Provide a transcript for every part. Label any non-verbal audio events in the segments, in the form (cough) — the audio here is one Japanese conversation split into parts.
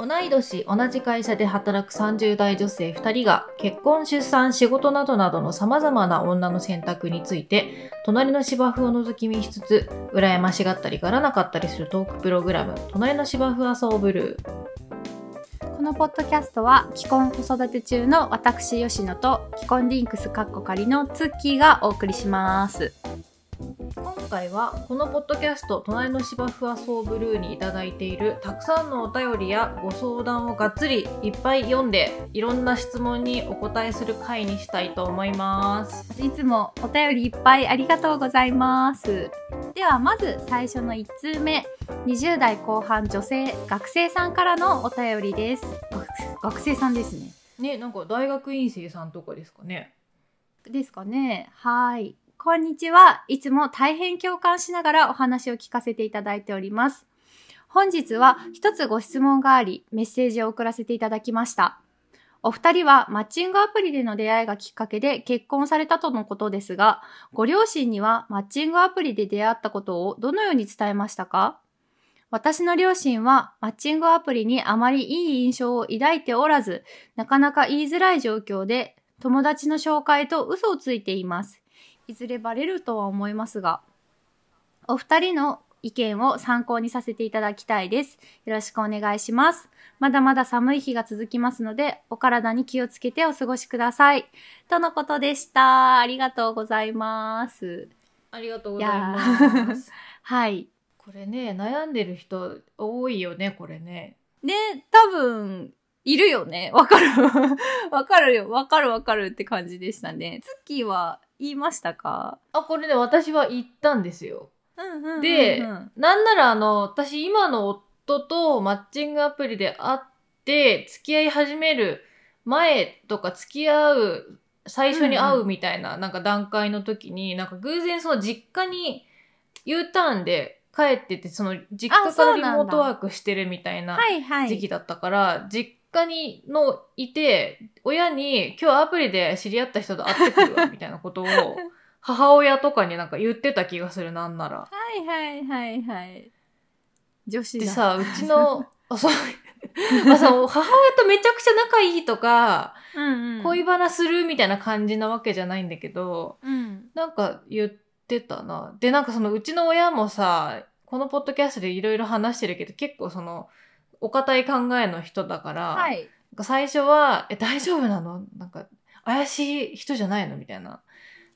同い年同じ会社で働く30代女性2人が結婚出産仕事などなどのさまざまな女の選択について隣の芝生を覗き見しつつ羨ましがったりがらなかったりするトークプログラム「隣の芝生はそうブルー」このポッドキャストは既婚子育て中の私吉野と既婚リンクスカッコ仮のツッキーがお送りします。今回はこのポッドキャスト「隣の芝生はそうブルー」にいただいているたくさんのお便りやご相談をがっつりいっぱい読んでいろんな質問にお答えする回にしたいと思います。いつもお便りいっぱいありがとうございます。ではまず最初の1通目20代後半女性学生さんからのお便りです。学 (laughs) 学生さんですね。ねなんか大学院生さんとかですかね。ですかね。はい。こんにちは。いつも大変共感しながらお話を聞かせていただいております。本日は一つご質問があり、メッセージを送らせていただきました。お二人はマッチングアプリでの出会いがきっかけで結婚されたとのことですが、ご両親にはマッチングアプリで出会ったことをどのように伝えましたか？私の両親はマッチングアプリにあまりいい印象を抱いておらず、なかなか言いづらい状況で友達の紹介と嘘をついています。いずれバレるとは思いますが、お二人の意見を参考にさせていただきたいです。よろしくお願いします。まだまだ寒い日が続きますので、お体に気をつけてお過ごしください。とのことでした。ありがとうございます。ありがとうございます。(laughs) はい。これね悩んでる人多いよねこれね。ね、多分、いるよね。わかる。(laughs) わかるよ。わかるわかるって感じでしたね。ツッキーは言いましたか？あこれね私は行ったんですよ。うんうんうんうんでなんならあの私今の夫とマッチングアプリで会って付き合い始める前とか付き合う最初に会うみたいな,、なんか段階の時になんか偶然その実家に U ターンで帰っててその実家からリモートワークしてるみたいな。時期だったから、実家にのいて親に今日アプリで知り合った人と会ってくるわみたいなことを (laughs) 母親とかになんか言ってた気がするなんなら。はいはいはいはい。女子だ。でさうちのあそうまあさ母親とめちゃくちゃ仲いいとか、うんうん、恋バナするみたいな感じなわけじゃないんだけどうん。なんか言ってたな。でなんかそのうちの親もさこのポッドキャストでいろいろ話してるけど結構そのお堅い考えの人だから、はい。最初は「え大丈夫なの？なんか怪しい人じゃないの?」みたいな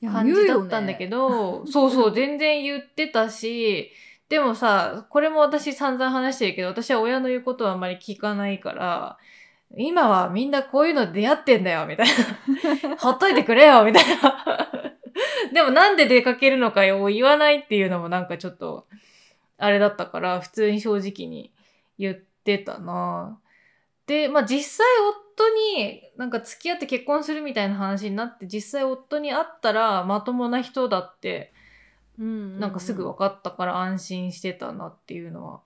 感じだったんだけど。ど、(laughs) そうそう全然言ってたしでもさこれも私散々話してるけど私は親の言うことはあんまり聞かないから今はみんなこういうの出会ってんだよみたいな (laughs) ほっといてくれよみたいな (laughs) でもなんで出かけるのかを言わないっていうのもなんかちょっとあれだったから普通に正直に言ってたなでまあ実際夫になんか付き合って結婚するみたいな話になって実際夫に会ったらまともな人だってうんなんかすぐ分かったから安心してたなっていうのは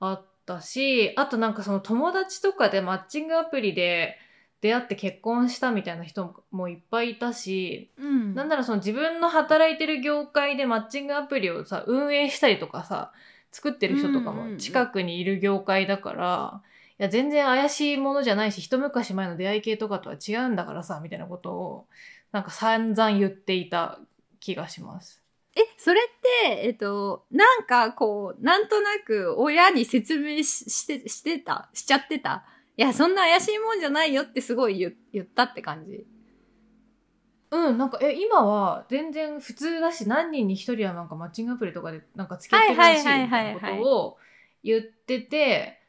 あったしあとなんかその友達とかでマッチングアプリで出会って結婚したみたいな人もいっぱいいたし、うん。なんならその自分の働いてる業界でマッチングアプリをさ運営したりとかさ作ってる人とかも近くにいる業界だから、いや全然怪しいものじゃないし一昔前の出会い系とかとは違うんだからさみたいなことをなんか散々言っていた気がします。え、それって、えっと、なんかこう、なんとなく親に説明しして、してた？しちゃってた？いや、そんな怪しいもんじゃないよってすごい言言ったって感じ。うん、なんか、え、今は全然普通だし、何人に一人はなんかマッチングアプリとかでなんか付き合ってるらしいみはいはいたはいいはいはいなことを言ってて、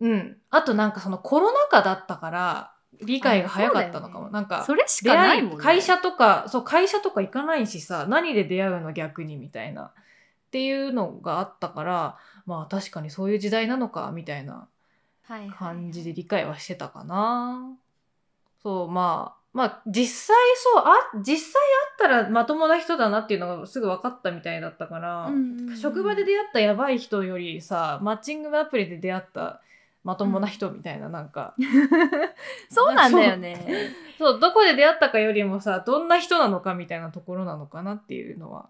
うん。あとなんかそのコロナ禍だったから、理解が早かったのかも。ねなんか、それしかないもんね。会社とか、そう、会社とか行かないしさ、何で出会うの逆にみたいな。っていうのがあったから、まあ確かにそういう時代なのか、みたいなはいはい感じで理解はしてたかな。そう、まあ、まあ実際そう、あ、実際会ったらまともな人だなっていうのがすぐ分かったみたいだったから、うんうんうん職場で出会ったやばい人よりさ、マッチングアプリで出会ったまともな人みたいな、なんか、(laughs) そうなんだよね。(laughs) そう、どこで出会ったかよりもさ、どんな人なのかみたいなところなのかなっていうのは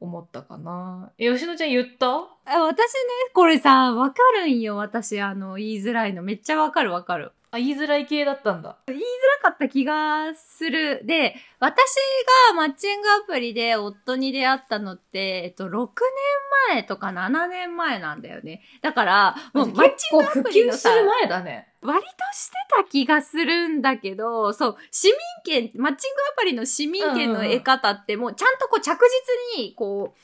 思ったかな。え、吉野ちゃん言った？あ私ね、これさ、わかるんよ。私、あの、言いづらいの。めっちゃわかるわかる。あ、言いづらい系だったんだ。なかった気がする。で、私がマッチングアプリで夫に出会ったのって、えっと、6年前とか7年前なんだよね。だから、もうマッチングア普プリのさ、及する前だね。割としてた気がするんだけど、そう、市民権、マッチングアプリの市民権の得方ってもうちゃんとこう着実に、こ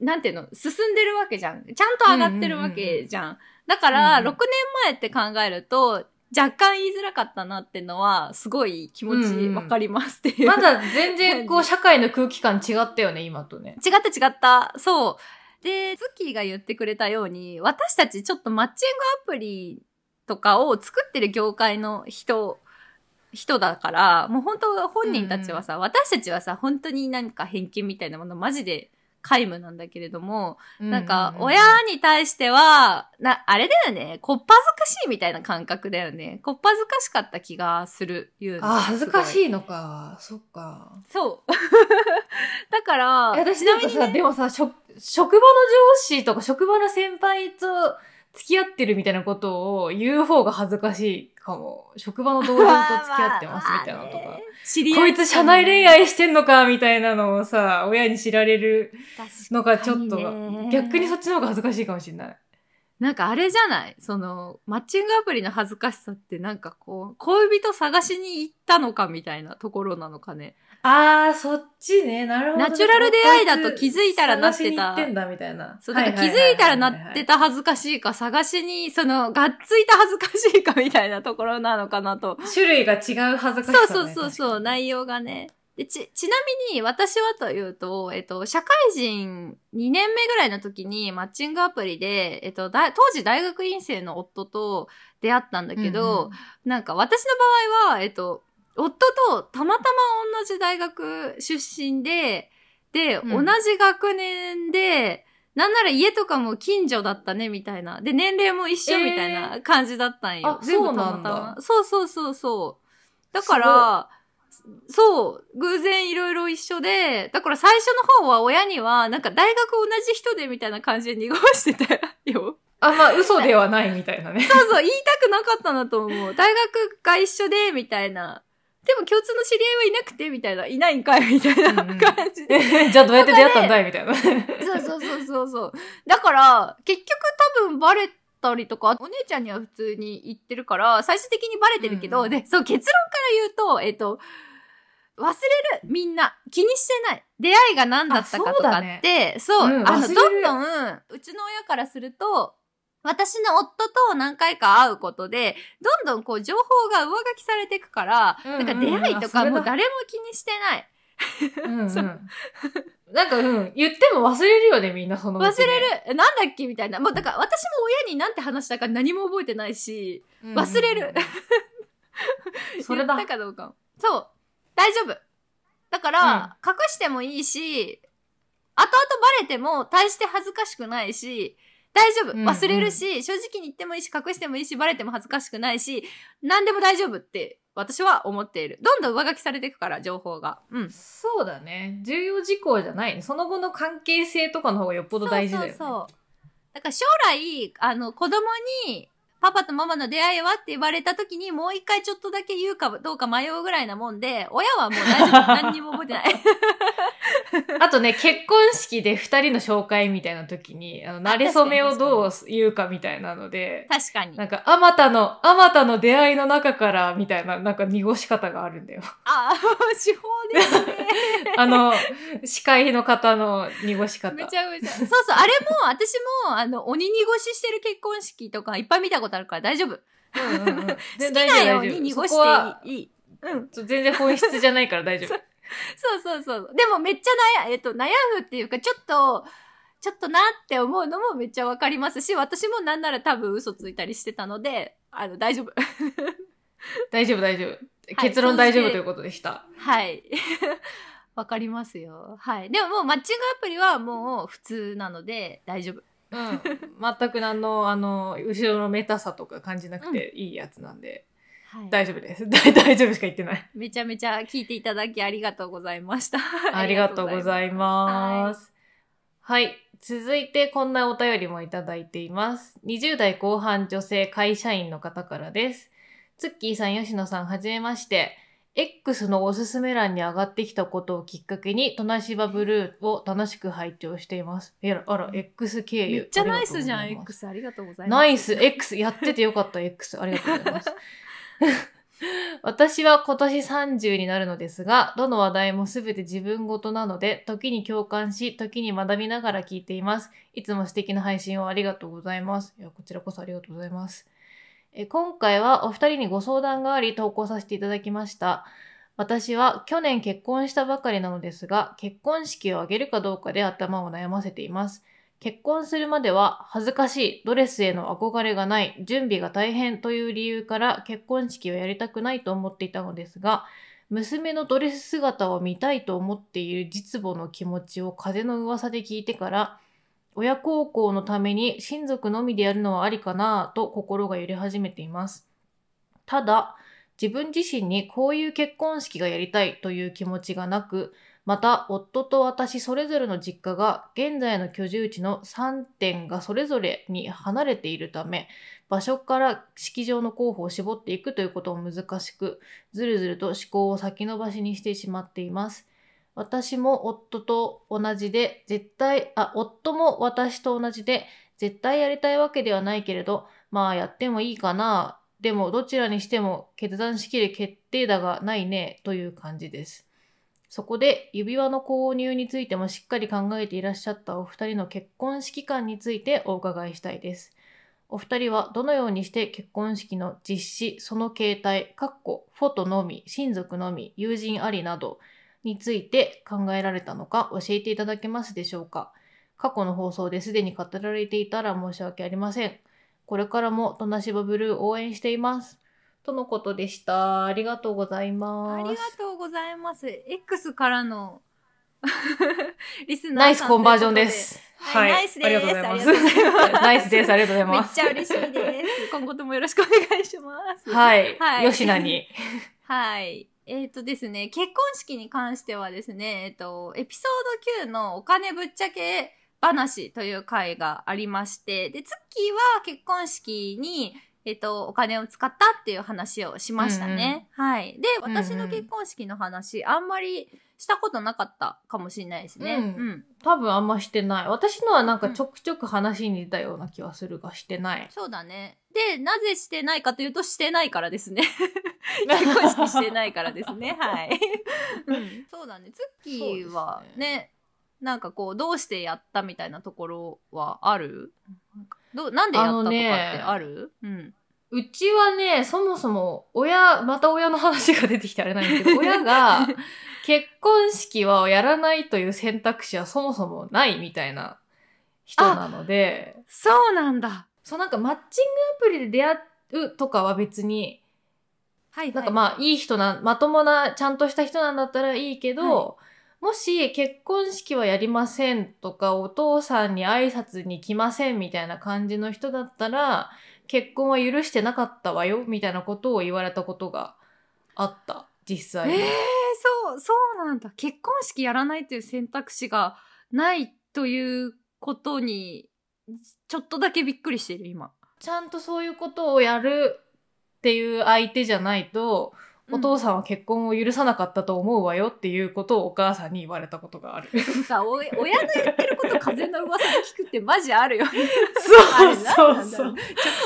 う、なんていうの、進んでるわけじゃん。ちゃんと上がってるわけじゃん。だから、うんうん6年前って考えると、若干言いづらかったなってのは、すごい気持ちわかりますっていう。まだ全然こう (laughs) 社会の空気感違ったよね、今とね。違った違った。そう。で、ズッキーが言ってくれたように、私たちちょっとマッチングアプリとかを作ってる業界の人、人だから、もう本当本人たちはさ、私たちはさ、本当になんか偏見みたいなものマジで皆無なんだけれども、なんか、親に対しては、な、あれだよね、こっぱずかしいみたいな感覚だよね。こっぱずかしかった気がする、言うあ、恥ずかしい。のか。そっか。そう。だから、私なんかさ、でもさ、職場の上司とか職場の先輩と付き合ってるみたいなことを言う方が恥ずかしいかも。職場の同僚と付き合ってますみたいなのとか。知り合こいつ社内恋愛してんのかみたいなのをさ、親に知られるのがちょっと、逆にそっちの方が恥ずかしいかもしれない。なんかあれじゃない？その、マッチングアプリの恥ずかしさってなんかこう、恋人探しに行ったのかみたいなところなのかね。あー、そっちね。なるほどね。ナチュラル出会いだと気づいたらなってたてんだみたいな。そう、だから気づいたらなってた恥ずかしいか、探しに、その、がっついた恥ずかしいかみたいなところなのかなと。種類が違う恥ずかしさ、そうね。そうそうそう、内容がね。でち、ちなみに私はというと、えっと、社会人2年目ぐらいの時にマッチングアプリで、えっと、だ当時大学院生の夫と出会ったんだけど、うんうんなんか私の場合は、えっと、夫とたまたま同じ大学出身で、で、うん同じ学年で、なんなら家とかも近所だったね、みたいな。で、年齢も一緒みたいな感じだったんよ。あ全部そうなんだたまたまそうそうそうそう。だから、そう、偶然いろいろ一緒で、だから最初の方は親には、なんか大学同じ人でみたいな感じで濁してたよ。あ、まあ、嘘ではないみたいなね。そうそう、言いたくなかったなと思う。大学が一緒で、みたいな。でも共通の知り合いはいなくて、みたいな。いないんかい、みたいなうんうん感じで。(laughs) じゃあどうやって出会ったんだいみたいな。そうそうそうそうそう。だから、結局多分バレたりとか、お姉ちゃんには普通に言ってるから、最終的にバレてるけど、うんうんで、そう、結論から言うと、えっと、忘れるみんな。気にしてない。出会いが何だったかとかって、そう,、うんあの、どんどん、うちの親からすると、私の夫と何回か会うことで、どんどんこう情報が上書きされていくから、うんうんなんか出会いとかもう誰も気にしてない。うんうんそうなんか、うん。言っても忘れるよね、みんなその忘ね、れる。なんだっけみたいな。もうだから私も親に何て話したか何も覚えてないし、うん忘れる。(laughs) それだ言ったかどうか。そう。大丈夫。だから、隠してもいいし、後々バレても大して恥ずかしくないし、大丈夫。うんうん忘れるし、正直に言ってもいいし、隠してもいいし、バレても恥ずかしくないし、何でも大丈夫って私は思っている。どんどん上書きされていくから、情報が。うん。そうだね。重要事項じゃないね。その後の関係性とかの方がよっぽど大事だよね。そうそうそう。だから将来、あの、子供に、パパとママの出会いはって言われた時に、もう一回ちょっとだけ言うかどうか迷うぐらいなもんで、親はもう大丈夫。何にも覚えてない。(laughs) あとね、結婚式で二人の紹介みたいな時に、あの、慣れ初めをどう言うかみたいなので、確かに。なんか、あまたの、あまたの出会いの中から、みたいな、なんか濁し方があるんだよ。ああ、手法ですね。(laughs) あの、司会の方の濁し方。めちゃめちゃ。そうそう、あれも、私も、あの、鬼濁ししてる結婚式とかいっぱい見たことあるから大丈夫。うんうんうんきなように濁していい。うん。全然本質じゃないから大丈夫。そうそうそう。でもめっちゃ悩、えっと、悩むっていうか、ちょっと、ちょっとなって思うのもめっちゃわかりますし、私もなんなら多分嘘ついたりしてたので、あの、大丈夫。大丈夫、大丈夫。結論大丈夫ということでした。はい。わかりますよ。はい。でももうマッチングアプリはもう普通なので大丈夫。うん。全く何の、あの、後ろのメタさとか感じなくていいやつなんで、はい。大丈夫です。(laughs) 大大丈夫しか言ってない。めちゃめちゃ聞いていただきありがとうございました。(laughs) ありがとうございます。はい。続いてこんなお便りもいただいています。20代後半女性会社員の方からです。ツッキーさん、吉野さん、はじめまして。X のおすすめ欄に上がってきたことをきっかけに、トナシバブルーを楽しく拝聴しています。えら、あら、X 経由。めっちゃナイスじゃん、ありがとうございます X。ありがとうございます。ナイス X やっててよかった X ありがとうございます。(laughs) 私は今年30になるのですが、どの話題もすべて自分ごとなので、時に共感し、時に学びながら聞いています。いつも素敵な配信をありがとうございます。いや、こちらこそありがとうございます。え今回はお二人にご相談があり投稿させていただきました。私は去年結婚したばかりなのですが、結婚式を挙げるかどうかで頭を悩ませています。結婚するまでは恥ずかしい、ドレスへの憧れがない、準備が大変という理由から結婚式をやりたくないと思っていたのですが、娘のドレス姿を見たいと思っている実母の気持ちを風の噂で聞いてから、親孝行のために親族のみでやるのはありかなと心が揺れ始めています。ただ、自分自身にこういう結婚式がやりたいという気持ちがなく、また、夫と私それぞれの実家が現在の居住地の3点がそれぞれに離れているため、場所から式場の候補を絞っていくということも難しく、ずるずると思考を先延ばしにしてしまっています。私も夫と同じで、絶対、あ、夫も私と同じで、絶対やりたいわけではないけれど、まあやってもいいかな。でもどちらにしても決断しきる決定打がないね、という感じです。そこで指輪の購入についてもしっかり考えていらっしゃったお二人の結婚式観についてお伺いしたいです。お二人はどのようにして結婚式の実施、その形態、かっこフォトのみ、親族のみ、友人ありなどについて考えられたのか教えていただけますでしょうか過去の放送ですでに語られていたら申し訳ありません。これからもトナシバブルー応援しています。とのことでした。ありがとうございます。ありがとうございます。X からの (laughs) リスナーさんナイスコンバージョンです。はい、ナイスです。ありがとうございます。ありがとうございますナイスです。ありがとうございめっます。ちゃ嬉しいです。今後ともよろしくお願いします。はい。はい吉名に。(laughs) はい。えっ、とですね、結婚式に関してはですね、えっ、と、エピソード9のお金ぶっちゃけ話という回がありまして、で、ツッキーは結婚式に、えっ、と、お金を使ったっていう話をしましたね。はい。で、うんうん私の結婚式の話、あんまりしたことなかったかもしれないですね。うんうん。多分あんましてない。私のはなんかちょくちょく話に出たような気はするがしてない。そうだね。で、なぜしてないかというと、してないからですね。(laughs) 結婚式してないからですね。はい。うん、そうだね。ツッキーはそうですねなんかこう、どうしてやったみたいなところはある？どうなんでやったとかってある？うん。うちはね、そもそも親、また親の話が出てきてあれなんですけど、親が (laughs) 結婚式はやらないという選択肢はそもそもないみたいな人なので、そうなんだ。そうなんかマッチングアプリで出会うとかは別に、はい、なんかまあいい人な、まともな、ちゃんとした人なんだったらいいけど、もし結婚式はやりませんとか、お父さんに挨拶に来ませんみたいな感じの人だったら、結婚は許してなかったわよみたいなことを言われたことがあった、実際に。えー、そう、なんだ。結婚式やらないという選択肢がないということに、ちょっとだけびっくりしてる、今。ちゃんとそういうことをやるっていう相手じゃないと、お父さんは結婚を許さなかったと思うわよっていうことをお母さんに言われたことがある。なんかお親の言ってること風の噂で聞くってマジあるよね。そうそうそう。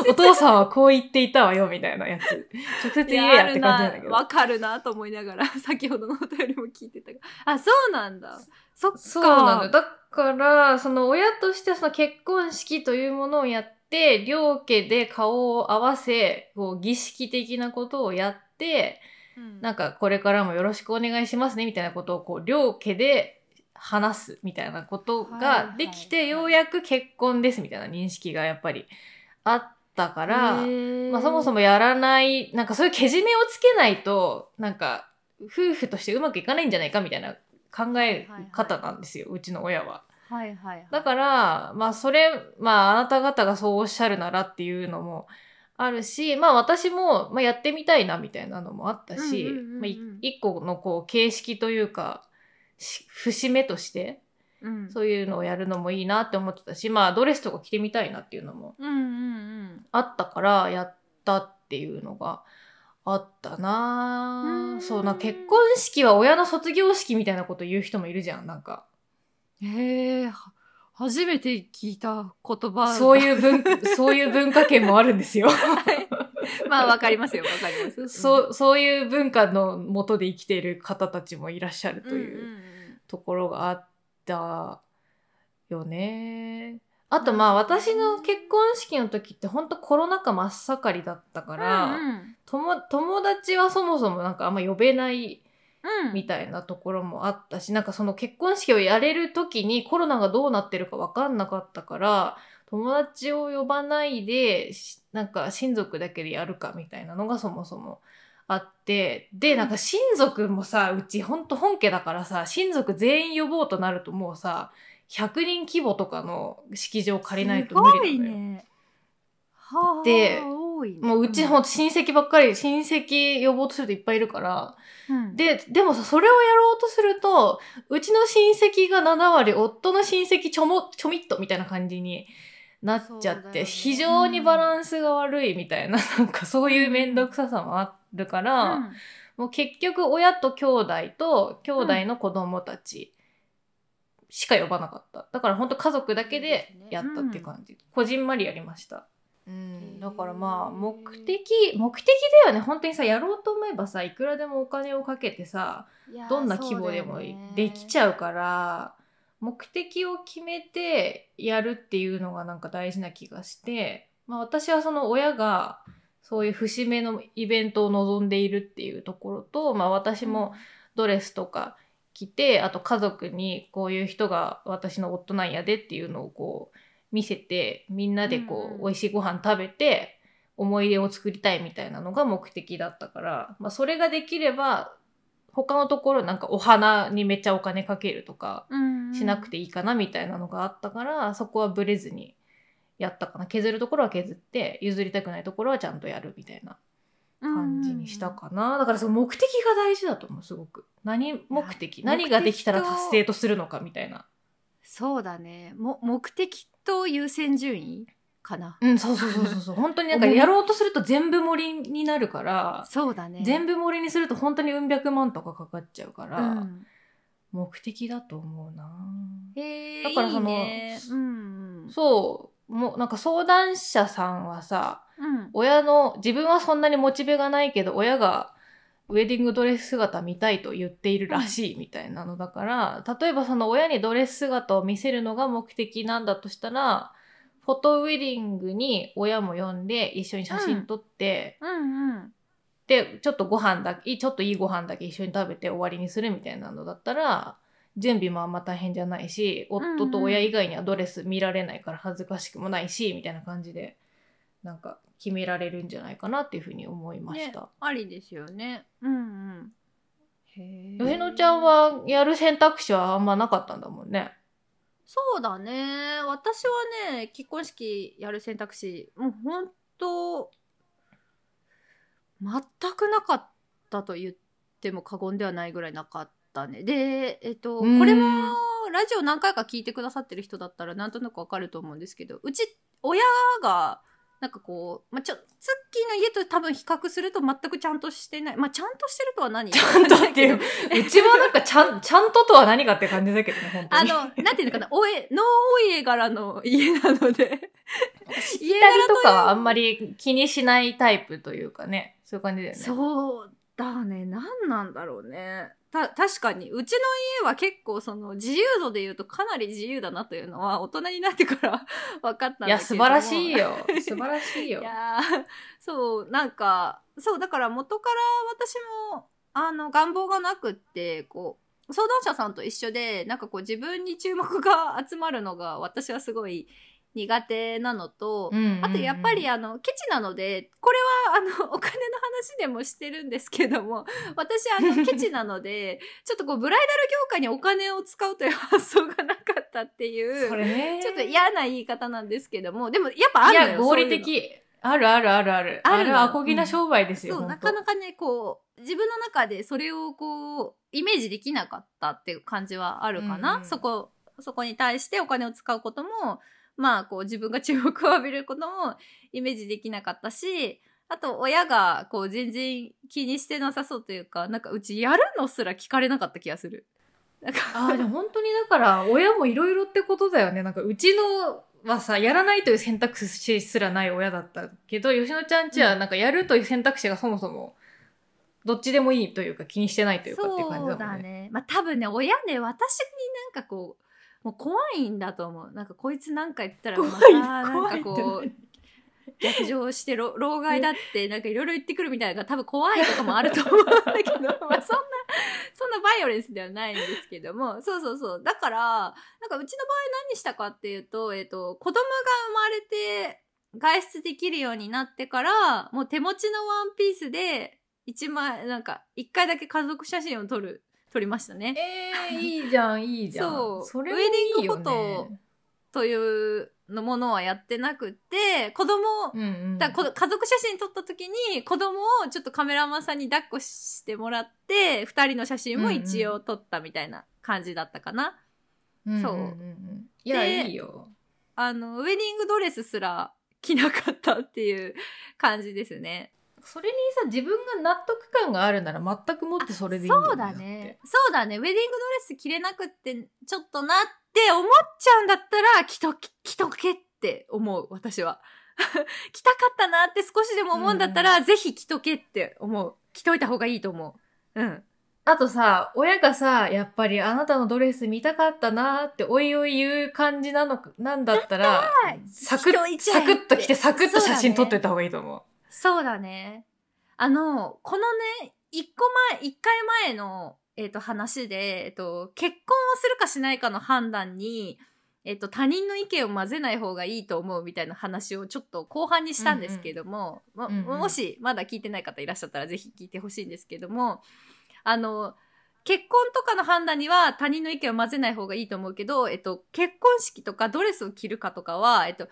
お父さんはこう言っていたわよみたいなやつ。直接言えやって感じなんだけど。わかるなと思いながら、(laughs) 先ほどのお便りも聞いてたが。あ、そうなんだ。そっか。そうなのよ。だから、その親としてその結婚式というものをやって、両家で顔を合わせ、こう儀式的なことをやって、うんなんかこれからもよろしくお願いしますねみたいなことをこう両家で話すみたいなことができて、はいはいはいようやく結婚ですみたいな認識がやっぱりあったから、まあそもそも、もやらない、なんかそういうけじめをつけないと、なんか夫婦としてうまくいかないんじゃないかみたいな考え方なんですよ、うちの親は。はいはいはい。だから、まあそれ、まああなた方がそうおっしゃるならっていうのもあるし、まあ私も、まあ、やってみたいなみたいなのもあったし、うんうんうんうん。ま一個のこう形式というか、し節目としてうん。そういうのをやるのもいいなって思ってたし、まあドレスとか着てみたいなっていうのもあったからやったっていうのがあったな。うん。ぁそうな結婚式は親の卒業式みたいなこと言う人もいるじゃんなんか。うんへえは初めて聞いた言葉。そういう文 (laughs) そういう文化圏もあるんですよ。まあわかりますよ。わかります。そうそういう文化のもとで生きている方たちもいらっしゃるという、ところがあったよね。あとまあ私の結婚式の時ってほんとコロナ禍真っ盛りだったから、うんうん。友友達はそもそもなんかあんま呼べないうんみたいなところもあったし、なんかその結婚式をやれる時にコロナがどうなってるか分かんなかったから友達を呼ばないでしなんか親族だけでやるかみたいなのがそもそもあってでなんか親族もさうちほんと本家だからさ親族全員呼ぼうとなるともうさ100人規模とかの式場借りないと無理なのよ。すごいね。はあ、で多いね。もううちほんと親戚ばっかり親戚呼ぼうとするといっぱいいるから。うん、で、でもさ、それをやろうとすると、うちの親戚が7割、夫の親戚ちょも、ちょみっとみたいな感じになっちゃって、ね。非常にバランスが悪いみたいな、(laughs) なんかそういうめんどくささもあるから、うん。もう結局親と兄弟と兄弟の子供たちしか呼ばなかった。だから本当家族だけでやったって感じ。こじんまりやりました。うん、だからまあ目的目的だよね。本当にさやろうと思えばさいくらでもお金をかけてさどんな規模でもできちゃゃうから目的を決めてやるっていうのがなんか大事な気がして、まあ、私はその親がそういう節目のイベントを望んでいるっていうところと、まあ、私もドレスとか着てあと家族にこういう人が私の夫なんやでっていうのをこう見せてみんなでこう、うんうん美味しいご飯食べて思い出を作りたいみたいなのが目的だったから、まあ、それができれば他のところなんかお花にめっちゃお金かけるとかしなくていいかなみたいなのがあったから、そこはブレずにやったかな。削るところは削って譲りたくないところはちゃんとやるみたいな感じにしたかな、だからその目的が大事だと思うすごく。何目的？何ができたら達成とするのかみたいなそうだね。も目的と優先順位かな。うんそうそうそうそうそう。(laughs) 本当になんかやろうとすると全部盛りになるから、そうだね。全部盛りにすると本当にうん百万とかかかっちゃうから、うん。目的だと思うな。へえだからそのいいね。うんうん。そう。もうなんか相談者さんはさうん。親の自分はそんなにモチベがないけど親がウェディングドレス姿見たいと言っているらしいみたいなのだから、例えばその親にドレス姿を見せるのが目的なんだとしたらフォトウェディングに親も呼んで一緒に写真撮って、うんうん。でちょっとご飯だけちょっといいご飯だけ一緒に食べて終わりにするみたいなのだったら準備もあんま大変じゃないし夫と親以外にはドレス見られないから恥ずかしくもないしみたいな感じでなんか決められるんじゃないかなっていうふうに思いました。ね、ありですよね。うんうん。へえ上野ちゃんはやる選択肢はあんまなかったんだもんね。そうだね。私はね結婚式やる選択肢もうほんと全くなかったと言っても過言ではないぐらいなかったね。でえっとうん。これもラジオ何回か聞いてくださってる人だったらなんとなくわかると思うんですけどうち親がなんかこう、まあ、ちょツッキーの家と多分比較すると全くちゃんとしてないまあちゃんとしてるとは何？ちゃんとっていう (laughs) うちはなんかちゃんちゃんととは何かって感じだけどね本当に。あの、なんていうのかな、おえ、ノーお家柄の家なので。家二人とかはあんまり気にしないタイプというかねそういう感じだよね。そうだね、何なんだろうね。た、確かに、うちの家は結構その自由度で言うとかなり自由だなというのは大人になってから (laughs) 分かったんだけどいや素晴らしいよ素晴らしいよい。やーそう、なんか、そう、だから元から私も、あの、願望がなくって、こう、相談者さんと一緒で、なんかこう自分に注目が集まるのが私はすごい苦手なのと、うんうんうん。あとやっぱりあのケチなのでこれはあのお金の話でもしてるんですけども私あの (laughs) ケチなのでちょっとこうブライダル業界にお金を使うという発想がなかったっていうちょっと嫌な言い方なんですけどもでもやっぱあいるのよや合理的。あるあるあるある。あるアコギな商売ですよ、そうほんとなかなかねこう自分の中でそれをこうイメージできなかったっていう感じはあるかな、うん。そこそこに対してお金を使うことも、まあ、こう自分が注目を浴びることもイメージできなかったし、あと親がこう全然気にしてなさそうというか、なんかうちやるのすら聞かれなかった気がする。なんかああ、でも本当にだから、親もいろいろってことだよね。なんか、うちのはさ、やらないという選択肢すらない親だったけど、吉野ちゃんちはなんか、やるという選択肢がそもそも、どっちでもいいというか、気にしてないというかっていう感じそうだだもんね。ね。まあ多分ね、親ね、私になんかこう、もう怖いんだと思う。なんかこいつなんか言ったらまたなんかこう、逆上してろ (laughs) 老害だってなんかいろいろ言ってくるみたいな多分怖いとかもあると思うん (laughs) だけど、まあそんな、そんなバイオレンスではないんですけども、そうそうそう。だから、なんかうちの場合何したかっていうと、えっ、と、子供が生まれて外出できるようになってから、もう手持ちのワンピースで、一枚、なんか、一回だけ家族写真を撮る、撮りましたね。えー、いいじゃん、いいじゃん。そうそれもいいよね。ウェディングフォトというのものはやってなくって、子供、うんうん。だ家族写真撮った時に子供をちょっとカメラマンさんに抱っこしてもらって、二人の写真も一応撮ったみたいな感じだったかな。うんうんうんそううんいや、でいいよ。あの、ウェディングドレスすら着なかったっていう感じですね。それにさ、自分が納得感があるなら全くもってそれでいいよそうだね。そうだね。ウェディングドレス着れなくって、ちょっとなって思っちゃうんだったら、着とけ、着とけって思う、私は。(laughs) 着たかったなって少しでも思うんだったら、ぜひ着とけって思う。着といた方がいいと思う。うん。あとさ、親がさ、やっぱりあなたのドレス見たかったなーっておいおい言う感じなのか、なんだったら、サクッ、サクッと着てサクッと写真撮っといた方がいいと思う。そうだね。あの、このね、一個前、一回前の、えっ、と、話で、えっ、と、結婚をするかしないかの判断に、えっ、と、他人の意見を混ぜない方がいいと思うみたいな話をちょっと後半にしたんですけども、まうんうんもしまだ聞いてない方いらっしゃったらぜひ聞いてほしいんですけども、あの、結婚とかの判断には他人の意見を混ぜない方がいいと思うけど、えっと、結婚式とかドレスを着るかとかは、えっと、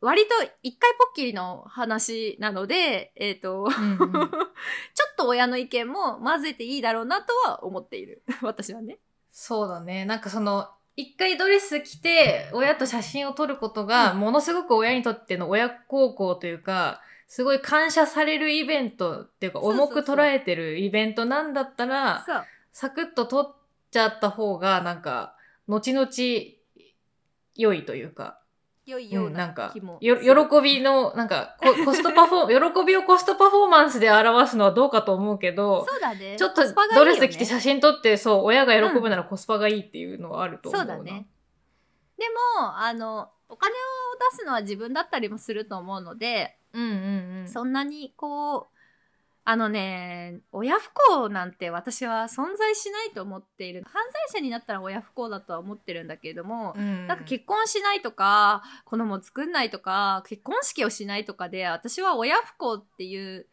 割と一回ぽっきりの話なので、えっと、うんうん (laughs) ちょっと親の意見も混ぜていいだろうなとは思っている。(laughs) 私はね。そうだね。なんかその、一回ドレス着て、親と写真を撮ることが、ものすごく親にとっての親孝行というか、すごい感謝されるイベントっていうか、重く捉えてるイベントなんだったら。サクッと撮っちゃった方が、なんか、後々、良いというか、良いよう、うんなんなか気も、よ、喜びの、なんかこ、コストパフォー、(laughs) 喜びをコストパフォーマンスで表すのはどうかと思うけど、そうだね。ちょっとドレス着て写真撮って、そう、親が喜ぶならコスパがいいっていうのはあると思うな。そうだね。でも、あの、お金を出すのは自分だったりもすると思うので、うんうんうん。そんなにこう、あのね、親不幸なんて私は存在しないと思っている。犯罪者になったら親不幸だとは思ってるんだけれども、うんなんか結婚しないとか、子供を作んないとか、結婚式をしないとかで、私は親不幸っていう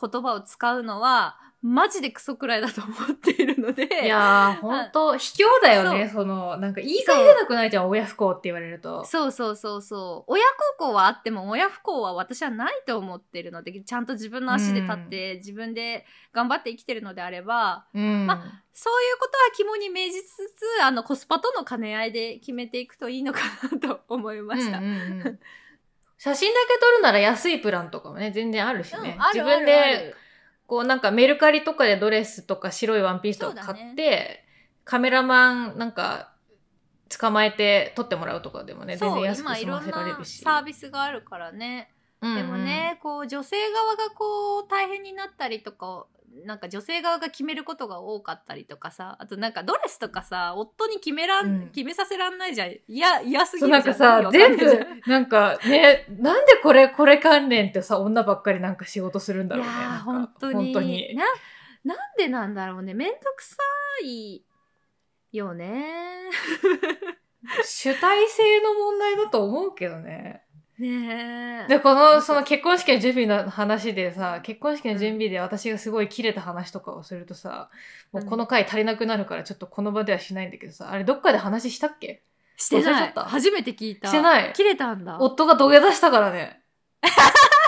言葉を使うのは、マジでクソくらいだと思っているので。いやー、ほんと、卑怯だよね、その、なんか言い返せなくないじゃん、親不幸って言われると。そうそうそうそう。親孝行はあっても親不幸は私はないと思ってるので、ちゃんと自分の足で立って、自分で頑張って生きてるのであれば、うん。まそういうことは肝に銘じつつ、あのコスパとの兼ね合いで決めていくといいのかなと思いました。うんうんうん写真だけ撮るなら安いプランとかもね、全然あるしね。うん自分で、るこうなんかメルカリとかでドレスとか白いワンピースとか買って、カメラマンなんか捕まえて撮ってもらうとかでもね、全然安く済ませられるし。サービスがあるからね。うんうんでもね、こう女性側がこう大変になったりとか、なんか女性側が決めることが多かったりとかさ、あとなんかドレスとかさ、夫に決めらん、うん決めさせらんないじゃん。いや、嫌すぎるじゃん。なんかさ、全部、なんかね、なんでこれ、これ関連ってさ、女ばっかりなんか仕事するんだろうね。いや本当に本当に。ななんでなんだろうねめんどくさいよね (laughs) 主体性の問題だと思うけどね。ねえ。で、この、その結婚式の準備の話でさ、結婚式の準備で私がすごい切れた話とかをするとさ、もうこの回足りなくなるからちょっとこの場ではしないんだけどさ、あれどっかで話したっけ？してない。初めて聞いた。してない。切れたんだ。夫が土下座したからね。(laughs)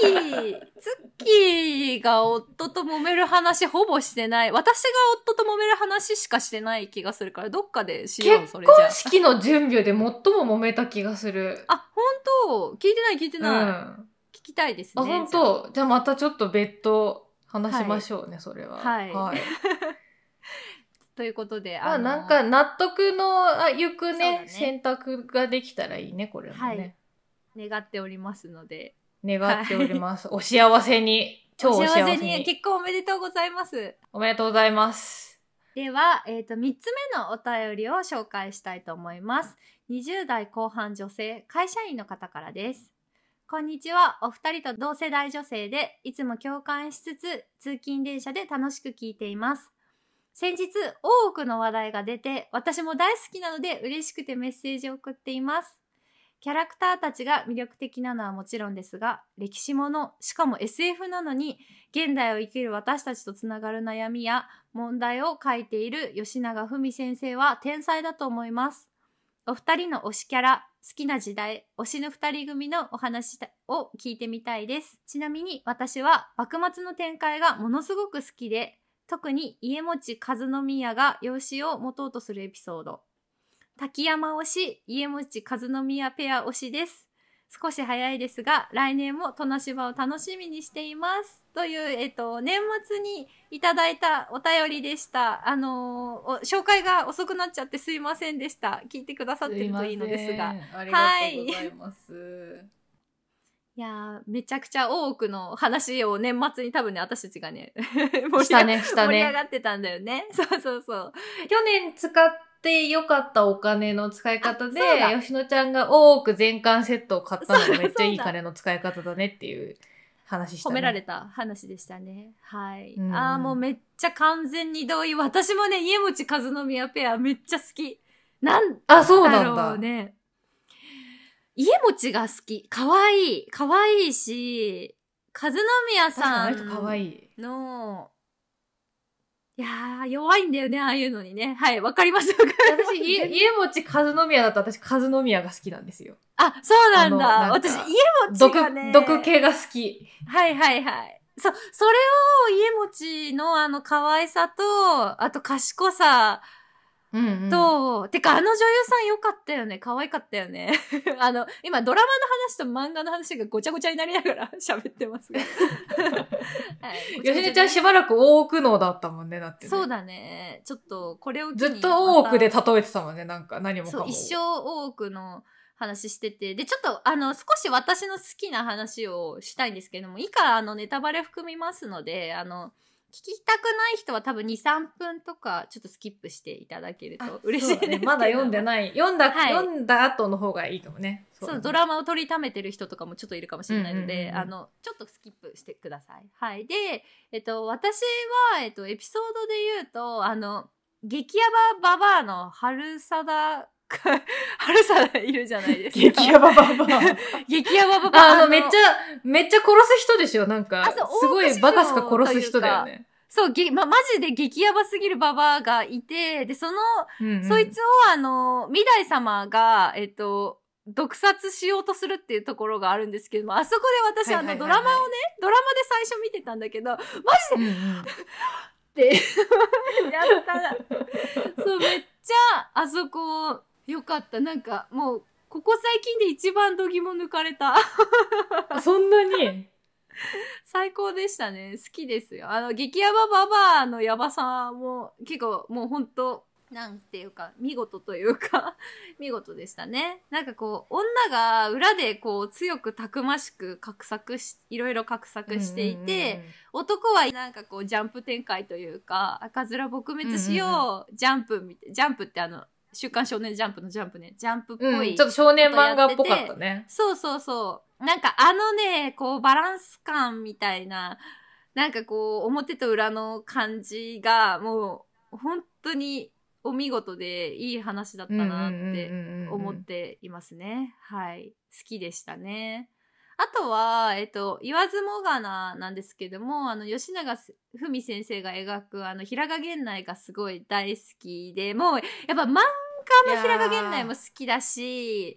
キー、ツッキーが夫と揉める話ほぼしてない。私が夫と揉める話しかしてない気がするから、どっかでしよう、結それじゃ婚式の準備で最も揉めた気がする。あ。あ、本当？聞いてない聞いてうん。ない。あ、聞きたいですね。本当？じゃあまたちょっと別途話しましょうね、それは。はいはい。(laughs) ということで、まあのなんか納得のあゆくそうだねね選択ができたらいいね、これもね。願っておりますので。願っております。お幸せに。超お幸せに。に結婚おめでとうございます。おめでとうございます。では、えっ、と、3つ目のお便りを紹介したいと思います。20代後半女性、会社員の方からです。こんにちは。お二人と同世代女性で、いつも共感しつつ、通勤電車で楽しく聞いています。先日、多くの話題が出て、私も大好きなので嬉しくてメッセージを送っています。キャラクターたちが魅力的なのはもちろんですが、歴史もの、しかも SF なのに、現代を生きる私たちとつながる悩みや問題を書いている吉永文先生は天才だと思います。お二人の推しキャラ、好きな時代、推しの二人組のお話を聞いてみたいです。ちなみに私は幕末の展開がものすごく好きで、特に家持和宮が養子を持とうとするエピソード。滝山推し、家持和宮ペア推しです。少し早いですが、来年も戸芝を楽しみにしています。という、えっと、年末にいただいたお便りでした。あのーお紹介が遅くなっちゃってすいませんでした。聞いてくださってるといいのですが。すありがとうございます。(laughs) いやー、めちゃくちゃ多くの話を年末に多分ね、私たちがね、(laughs) 盛り上ね。がってたんだよね。そうそうそう。去年使ってよかったお金の使い方で吉野ちゃんが多く全館セットを買ったのがめっちゃいい金の使い方だねっていう話したね。褒められた話でしたね。はい。うんああ、もうめっちゃ完全に同意。私もね、家持和宮ペアめっちゃ好き。なんあ、そうだなんだ。ろうね。家持が好き。かわいい。かわいいし、和宮さにあの人可愛んい。の、いやー、弱いんだよね、ああいうのにね。はい、わかります、わかります。私、家家持和宮だと私、和宮が好きなんですよ。あ、そうなんだ。なんか私、家持毒がね。、毒系が好き。はいはいはい。そ、それを家持のあの可愛さと、あと賢さうん、うん。と、てかあの女優さん良かったよね。可愛かったよね。(laughs) あの、今ドラマの話と漫画の話がごちゃごちゃになりながら (laughs) 喋ってますが。はい吉根ちゃんしばらく大奥能だったもんね、だって、ね。そうだね。ちょっとこれをずっと大奥で例えてたもんね、なんか何もかも。一生大奥の話してて。で、ちょっと、あの、少し私の好きな話をしたいんですけども、以下、あの、ネタバレ含みますので、あの、聞きたくない人は多分2、3分とか、ちょっとスキップしていただけると嬉しいですね。まだ読んでない。読んだ、はい読んだ後の方がいいかもね。そう、だねドラマを取りためてる人とかもちょっといるかもしれないので、うんうんうんうんあの、ちょっとスキップしてください。はい。で、えっと、私は、えっと、エピソードで言うと、あの、激ヤバババアの春貞、(laughs) 春貞いるじゃないですか。激ヤバババア。(laughs) 激ヤバババア。ああの、めっちゃ、めっちゃ殺す人でしょなんかすごいバカすか殺す人だよね。そう、げま、マジで激ヤバすぎるババアがいて、で、その、うんうんそいつをあの、未来様が、えっと、毒殺しようとするっていうところがあるんですけども、あそこで私、あの、ドラマをね、ドラマで最初見てたんだけど、マジうんうんで、(laughs) やった。そう、めっちゃ、あそこ、よかった。なんか、もう、ここ最近で一番度肝抜かれた。あそんなに？(laughs) 最高でしたね。好きですよ。あの、激ヤバババアのヤバさも結構もうほんと、なんていうか、見事というか、(laughs) 見事でしたね。なんかこう、女が裏でこう、強くたくましく画策し、いろいろ画策していて、男はなんかこう、ジャンプ展開というか、赤面撲滅しよう、ジャンプみたい、ジャンプってあの、週刊少年ジャンプのジャンプね、ジャンプっぽい。うんうんちょっと少年漫画っぽかったね。そうそうそう。なんかあのね、こうバランス感みたいな、なんかこう表と裏の感じがもう本当にお見事でいい話だったなって思っていますね。はい。好きでしたね。あとは、えっと、言わずもがななんですけども、あの、吉永文先生が描く、あの、平賀源内がすごい大好きで、もう、やっぱ漫画の平賀源内も好きだし、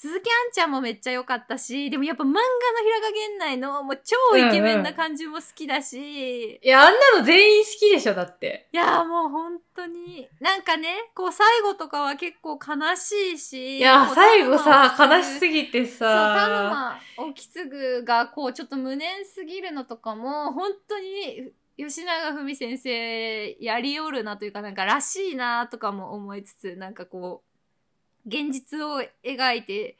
鈴木杏ちゃんもめっちゃ良かったし、でもやっぱ漫画の平賀源内のもう超イケメンな感じも好きだし、いや、あんなの全員好きでしょ、だって。いやーもう本当に、なんかね、こう最後とかは結構悲しいし、いや、最後さ、悲しすぎてそう、田さ。沼沖継がこうちょっと無念すぎるのとかも、本当に吉永文先生やりおるなというかなんからしいなとかも思いつつ、なんかこう、現実を描いて、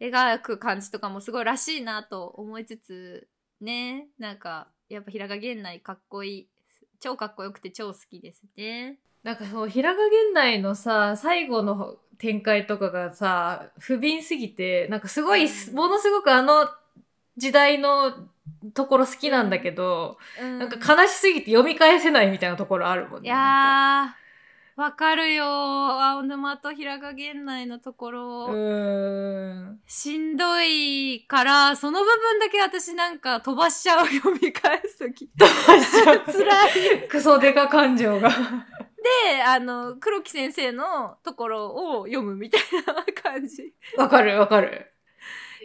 描く感じとかもすごいらしいなと思いつつ、ね、なんか、やっぱ平賀源内かっこいい。超かっこよくて超好きですね。なんかそう、平賀源内のさ、最後の展開とかがさ、不憫すぎて、なんかすごい、うんものすごくあの時代のところ好きなんだけど、うんなんか悲しすぎて読み返せないみたいなところあるもんね。いやー、わかるよ青沼と平賀源内のところ、うーん。しんどいから、その部分だけ私なんか飛ばしちゃう読み返すとき。辛い。クソデカ感情が。で、あの、黒木先生のところを読むみたいな感じ。わかるわかる。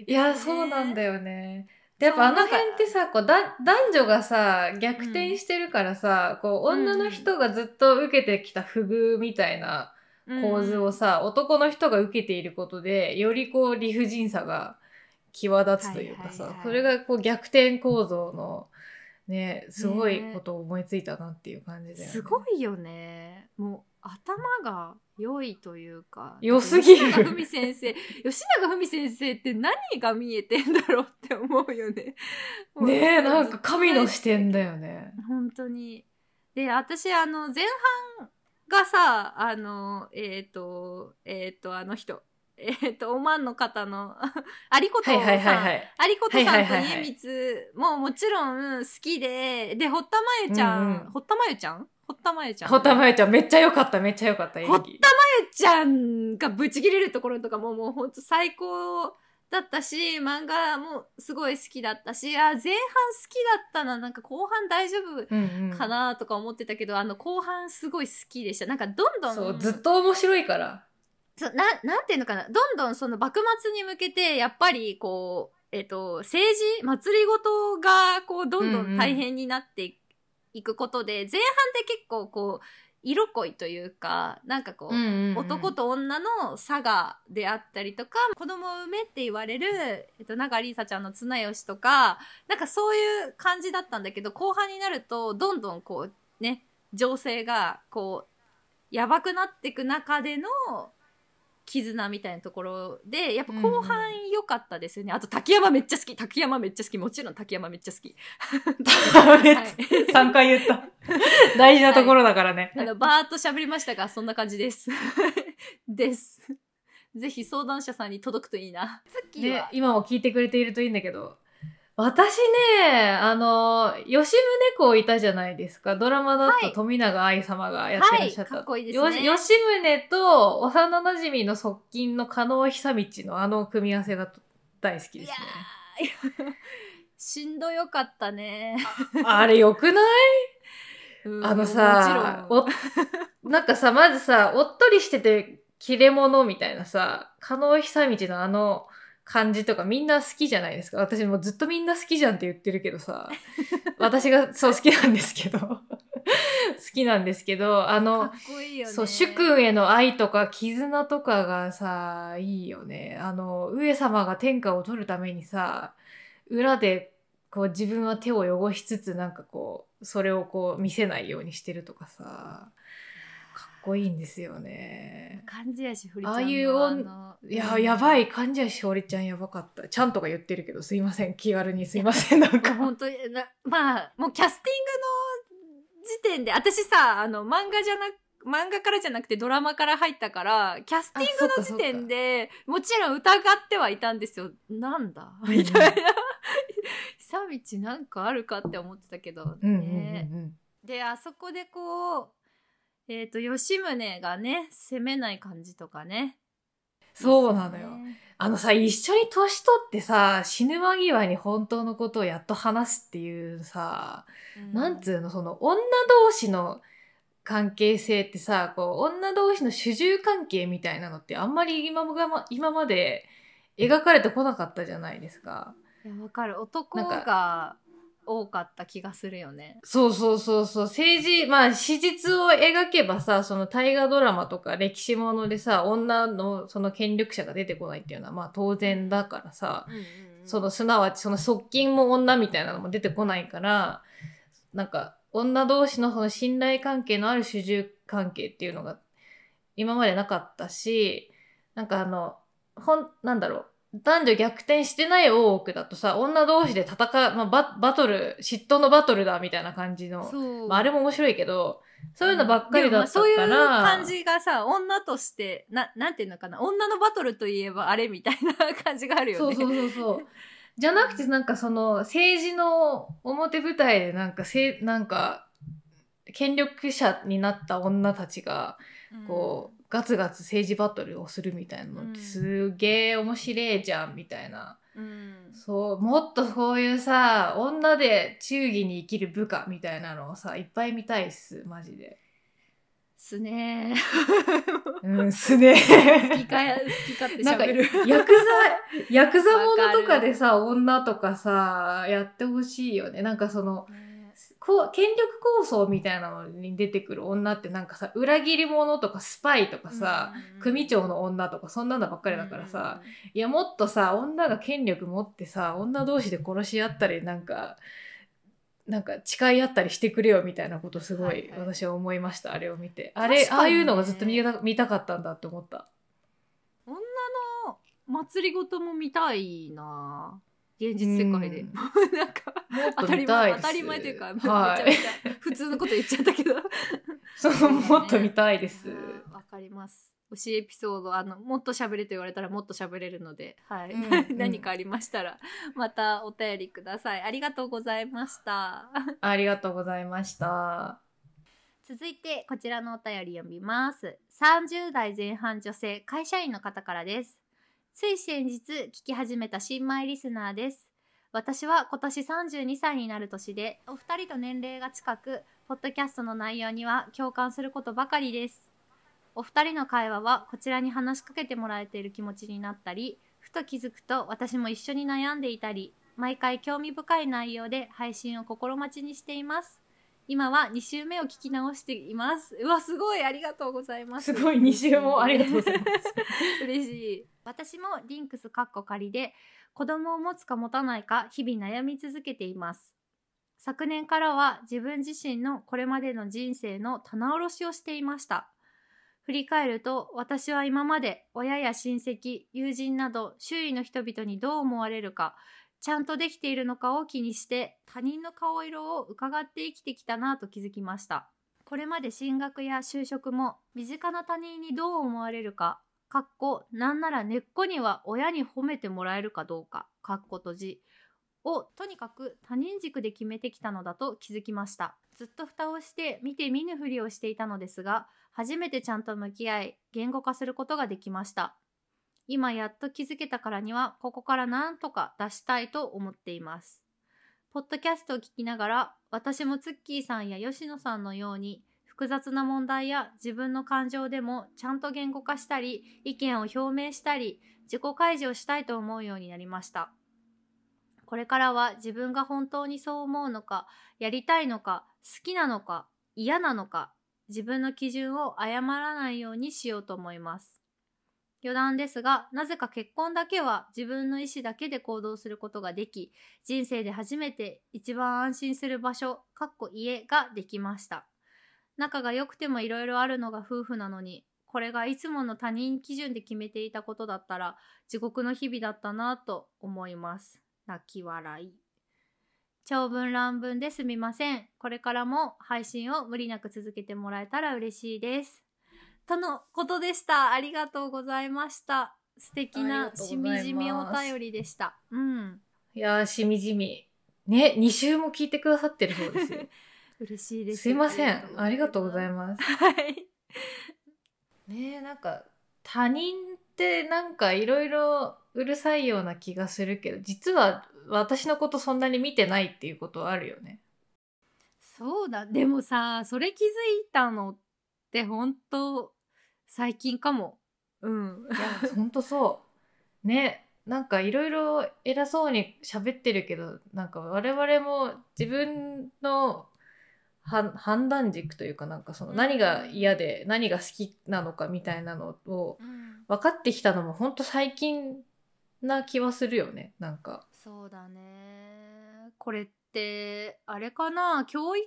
いや、ねそうなんだよね。で、やっぱあの辺ってさ、こう、だ、男女がさ、逆転してるからさ、こう、女の人がずっと受けてきた不遇みたいな構図をさ、男の人が受けていることで、よりこう、理不尽さが際立つというかさ、はい。はいはいそれがこう、逆転構造の、ね、すごいことを思いついたなっていう感じだよね。すごいよね。もう頭が良いというか。良すぎる吉永文先生、吉永文先生って何が見えてんだろうって思うよね。(laughs) ねえ、なんか神の視視点だよね。本当に。で、私、あの、前半がさ、あの、えっ、と、えっ、と、あの人、えっ、と、オマーンの方の、(laughs) 有子とさん、はいはい。有子とさんと家光ももちろん好きで、で、堀田真由ちゃん、うんうん堀田真由ちゃん堀田真由ちゃん。堀田真由ちゃんめっちゃ良かった、めっちゃ良かった、演技。堀ちゃんがブチ切れるところとかももうほんと最高だったし、漫画もすごい好きだったし、あ、前半好きだったな、なんか後半大丈夫うんうんかなとか思ってたけど、あの後半すごい好きでした。なんかどんどん、そう、ずっと面白いから。そうななんていうのかな、どんどんその幕末に向けて、やっぱりこう、えっ、と、政治、祭りごとが、こう、どんどん大変になっていくことで、前半って結構こう、色恋というか、なんかこう、男と女の差がであったりとか、子供を産めって言われる、えっと、なんかリーサちゃんの綱吉とか、なんかそういう感じだったんだけど、後半になると、どんどんこう、ね、情勢が、こう、やばくなっていく中での、絆みたいなところで、やっぱ後半良かったですよね。あと、滝山めっちゃ好き。滝山めっちゃ好き。もちろん滝山めっちゃ好き。はい3回言った。大事なところだからね。あの、バーっと喋りましたが、そんな感じです。(laughs) です。ぜひ相談者さんに届くといいな。月では、、今も聞いてくれているといいんだけど、私ね、あの、吉宗公いたじゃないですか。ドラマだはいと富永愛様がやってらっしゃった。はいかっこいいですねよ吉宗と幼馴染の側近の加納久道のあの組み合わせが大好きですね。いやー (laughs) しんどよかったね。あれよくない？うんあのさ、もちお、なんかさ、まずさ、おっとりしてて、切れ者みたいなさ、加納久道のあの感じとかみんな好きじゃないですか。私もうずっとみんな好きじゃんって言ってるけどさ、(laughs) 私がそう好きなんですけど、(laughs) 好きなんですけど、あのいいよね。そう、主君への愛とか絆とかがさ、いいよね。あの、上様が天下を取るためにさ、裏でこう自分は手を汚しつつなんかこう、それをこう見せないようにしてるとかさ、こいいんですよね。感じやし、ふりちゃんのああいういや、やばい感じやしおりちゃんやばかった。ちゃんとか言ってるけど、すいません。気軽にすいません。(laughs) なんか。本当になまあもうキャスティングの時点で私さあの漫画じゃな漫画からじゃなくてドラマから入ったからキャスティングの時点でもちろん疑ってはいたんですよなんだ？みたいな (laughs) 久道なんかあるかって思ってたけどうんうんね、うんうん。であそこでこうえっ、と吉宗がね攻めない感じとかねそうなのよ。ねあのさ、一緒に年取ってさ、死ぬ間際に本当のことをやっと話すっていうさ、なんつうの、その女同士の関係性ってさ、こう、女同士の主従関係みたいなのってあんまり今ま今まで描かれてこなかったじゃないですか。いやわかる男が多かった気がするよねそうそうそうそう。政治、まあ史実を描けばさ、その大河ドラマとか歴史ものでさ、女のその権力者が出てこないっていうのはまあ当然だからさ、そのすなわちその側近も女みたいなのも出てこないから、なんか女同士のその信頼関係のある主従関係っていうのが今までなかったし、なんかあの、ほん、なんだろう。男女逆転してない大奥だとさ、女同士で戦う、まあ、ババトル、嫉妬のバトルだみたいな感じの、まあ、あれも面白いけど、そういうのばっかりだったから、そういう感じがさ女としてななんていうのかな女のバトルといえばあれみたいな感じがあるよね。そうそうそうそう。じゃなくてなんかその政治の表舞台でなんかせなんか権力者になった女たちがこう、ガツガツ政治バトルをするみたいなのっうんてすげえ面白いじゃんみたいな。うん、うんそう、もっとこういうさ、女で忠義に生きる部下みたいなのをさ、いっぱい見たいっす、マジで。すねうん、すね。好きかや好き勝手なんか、喋るヤクザ、ヤクザものとかでさ、女とかさ、やってほしいよね。なんかその、こう、権力構想みたいなのに出てくる女ってなんかさ、裏切り者とかスパイとかさ、組長の女とかそんなのばっかりだからさ、いやもっとさ、女が権力持ってさ、女同士で殺し合ったりなんか、なんか誓い合ったりしてくれよみたいなことすごいはいはい。私は思いました、あれを見て。あれ、ねああいうのがずっと見た見たかったんだって思った。女の祭りごとも見たいな現実世界で、うん。なんか当たり。前当たり前というか、はい。めちゃめちゃ普通のこと言っちゃったけど。そう、もっと見たいです。うんわかります。推しエピソードあのもっと喋れと言われたらもっと喋れるので、はい。うんうん。(laughs) 何かありましたらまたお便りください。ありがとうございました。ありがとうございました。続いてこちらのお便り読みます。30代前半女性会社員の方からですつい先日聞き始めた新米リスナーです。私は今年32歳になる年でお二人と年齢が近くポッドキャストの内容には共感することばかりです。お二人の会話はこちらに話しかけてもらえている気持ちになったりふと気づくと私も一緒に悩んでいたり毎回興味深い内容で配信を心待ちにしています。今は2週目を聞き直しています。うわすごいありがとうございます。すごい2週もありがとうございます。(laughs) 嬉しい。私もリンクスカッコ仮で子供を持つか持たないか日々悩み続けています。昨年からは自分自身のこれまでの人生の棚卸しをしていました。振り返ると私は今まで親や親戚友人など周囲の人々にどう思われるかちゃんとできているのかを気にして他人の顔色を伺って生きてきたなと気づきました。これまで進学や就職も身近な他人にどう思われるかかっこなんなら根っこには親に褒めてもらえるかどうかかっこ閉じ。をとにかく他人軸で決めてきたのだと気づきました。ずっと蓋をして見て見ぬふりをしていたのですが初めてちゃんと向き合い言語化することができました。今やっと気づけたからにはここからなんとか出したいと思っています。ポッドキャストを聞きながら私もツッキーさんや吉野さんのように複雑な問題や自分の感情でもちゃんと言語化したり意見を表明したり自己開示をしたいと思うようになりました。これからは自分が本当にそう思うのかやりたいのか好きなのか嫌なのか自分の基準を誤らないようにしようと思います。余談ですがなぜか結婚だけは自分の意思だけで行動することができ人生で初めて一番安心する場所かっこ家ができました。仲が良くてもいろいろあるのが夫婦なのにこれがいつもの他人基準で決めていたことだったら地獄の日々だったなと思います。泣き笑い。長文乱文ですみません。これからも配信を無理なく続けてもらえたら嬉しいです。とのことでしたありがとうございました。素敵なしみじみお便りでした。うんいやー、しみじみ。ね、2週も聞いてくださってるそうですよ。嬉しいですすいません。ありがとうございます。はいねなんか、他人ってなんかいろいろうるさいような気がするけど、実は私のことそんなに見てないっていうことはあるよね。そうだでもさそれ気づいた。のって本当最近かもうんいや、ほんとそう。ね。なんかいろいろ偉そうに喋ってるけどなんか我々も自分のは判断軸というかなんかそのうん何が嫌で何が好きなのかみたいなのを分かってきたのもほんと最近な気はするよねなんか。そうだねこれってあれかな？教育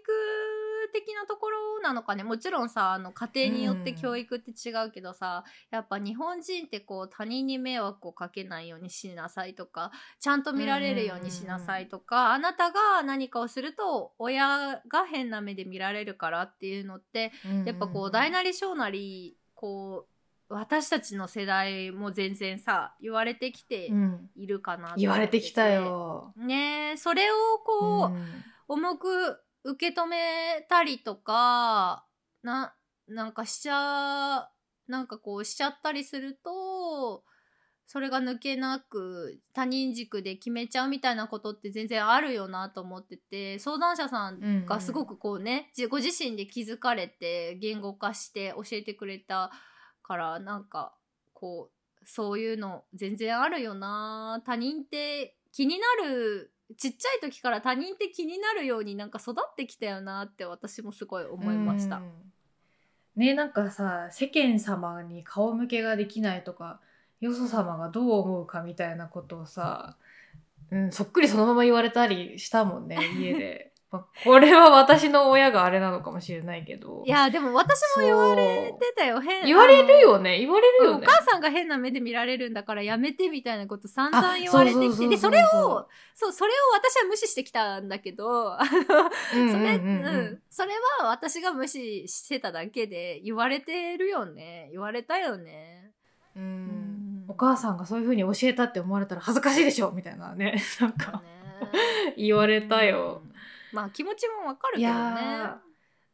的なところなのかね。もちろんさあの家庭によってうん。教育って違うけどさ、やっぱ日本人ってこう他人に迷惑をかけないようにしなさいとかちゃんと見られるようにしなさいとか、あなたが何かをすると親が変な目で見られるからっていうのってやっぱこう大なり小なりこう私たちの世代も全然さ言われてきてうん。いるかなと思って。言われてきたよ。ねえそれをこう、うん。重く受け止めたりとかななんかしちゃなんかこうしちゃったりするとそれが抜けなく他人軸で決めちゃうみたいなことって全然あるよなと思ってて相談者さんがすごくこうね、じご自身で気づかれて言語化して教えてくれたからなんかこうそういうの全然あるよな。他人って気になるちっちゃい時から他人って気になるようになんか育ってきたよなって私もすごい思いました。ねなんかさ世間様に顔向けができないとかよそ様がどう思うかみたいなことをさ、うん、そっくりそのまま言われたりしたもんね家で。まあこれは私の親があれなのかもしれないけど。いやでも私も言われてたよ。変言われるよね。ね言われるよね。お母さんが変な目で見られるんだからやめてみたいなこと散々あ言われてきてでそれをそうそれを私は無視してきたんだけど。それ、うん。それは私が無視してただけで言われてるよね。言われたよね。ううん。んお母さんがそういう風に教えたって思われたら恥ずかしいでしょ。みたいなね。なんかね。(laughs) 言われたよ。うんまあ気持ちもわかるいけどね。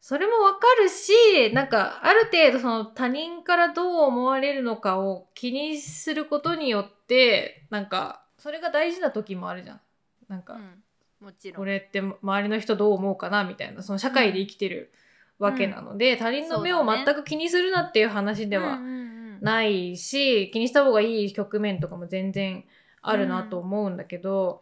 それもわかるしなんかある程度その他人からどう思われるのかを気にすることによってなんかそれが大事な時もあるじゃん。なんか、うんもちろん。これって周りの人どう思うかなみたいなその社会で生きてるわけなので、他人の目を全く気にするなっていう話ではうんうんうんないし、気にした方がいい局面とかも全然あるなと思うんだけど、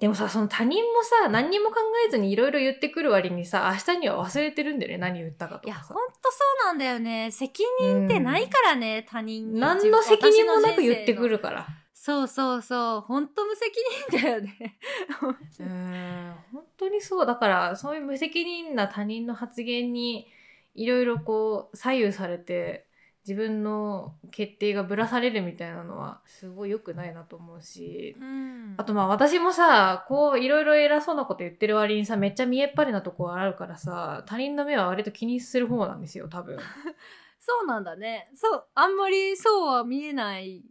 でもさその他人もさ何にも考えずにいろいろ言ってくる割にさ明日には忘れてるんだよね何言ったかいやとかさ。ほんとそうなんだよね。責任ってないからね、他人に。何の責任もなく言ってくるるから。そうそうそう。ほんと無責任だよね。(laughs) うーん本当にそう。だからそういう無責任な他人の発言にいろいろこう左右されて自分の決定がぶらされるみたいなのはすごい良くないなと思うしうん。あとまあ私もさこういろいろ偉そうなこと言ってる割にさめっちゃ見えっ張りなとこあるからさ他人の目は割と気にする方なんですよ多分。(laughs) そうなんだね。そうあんまりそうは見えない。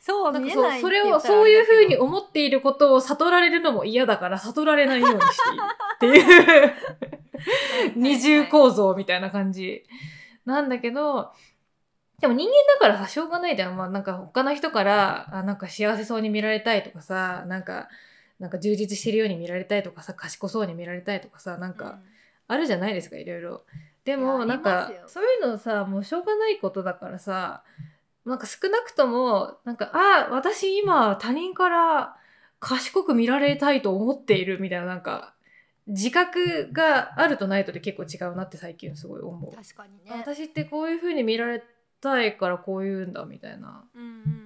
そうは見えないかそれをそういうふうに思っていることを悟られるのも嫌だから悟られないようにしているっていう。(laughs) (laughs) 二重構造みたいな感じ。なんだけどでも人間だからさしょうがないじゃん、まあ、なんか他の人からあなんか幸せそうに見られたいとかさなんかなんか充実してるように見られたいとかさ賢そうに見られたいとかさなんか、あるじゃないですかいろいろ。でもなんかそういうのさもうしょうがないことだからさなんか少なくともなんかあ私今他人から賢く見られたいと思っているみたいななんか自覚があるとないとで結構違うなって最近すごい思う。確かにね私ってこういう風に見られたいからこういうんだみたいな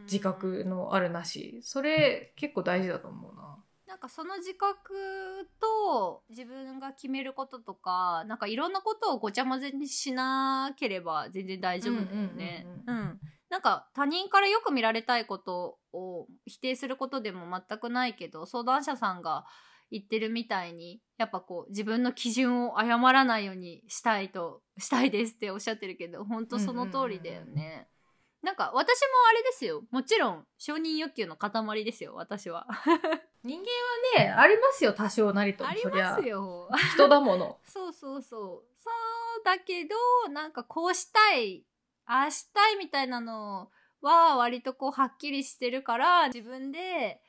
自覚のあるなしそれ結構大事だと思うな。なんかその自覚と自分が決めることとかなんかいろんなことをごちゃ混ぜにしなければ全然大丈夫だよね。なんか他人からよく見られたいことを否定することでも全くないけど相談者さんが言ってるみたいにやっぱこう自分の基準を誤らないようにしたいとしたいですっておっしゃってるけど本当その通りだよね。なんか私もあれですよもちろん承認欲求の塊ですよ私は。(laughs) 人間はねありますよ多少なりともありますよ。(laughs) 人だもの。そうそうそう。そうだけど、なんかこうしたい、ああしたいみたいなのは割とこうはっきりしてるから、自分で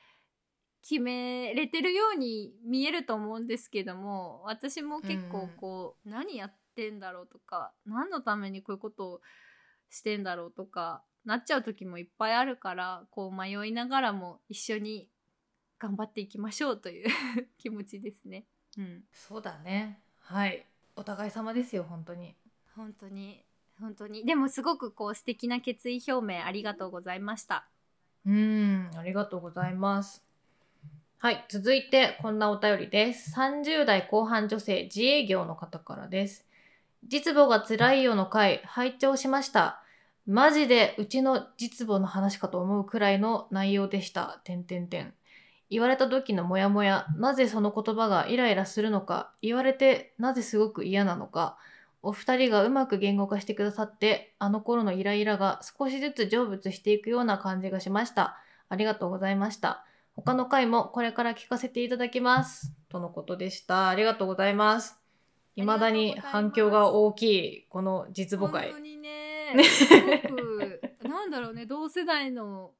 決めれてるように見えると思うんですけども、私も結構こう、何やってんだろうとか、何のためにこういうことをしてんだろうとか、なっちゃう時もいっぱいあるからこう迷いながらも一緒に頑張っていきましょうという (laughs) 気持ちですね。うん、そうだね。はい。お互い様ですよ本当に。本当に本当に。でもすごくこう素敵な決意表明ありがとうございました。うんありがとうございますはい続いてこんなお便りです30代後半女性自営業の方からです実母が辛いよの回拝聴しましたマジでうちの実母の話かと思うくらいの内容でした。てんてんてん。言われた時のモヤモヤ、なぜその言葉がイライラするのか、言われてなぜすごく嫌なのか、お二人がうまく言語化してくださって、あの頃のイライラが少しずつ成仏していくような感じがしました。ありがとうございました。他の回もこれから聞かせていただきます。とのことでした。ありがとうございます。未だに反響が大きい、この実母会本当。にね (laughs) すごくなんだろうね同世代の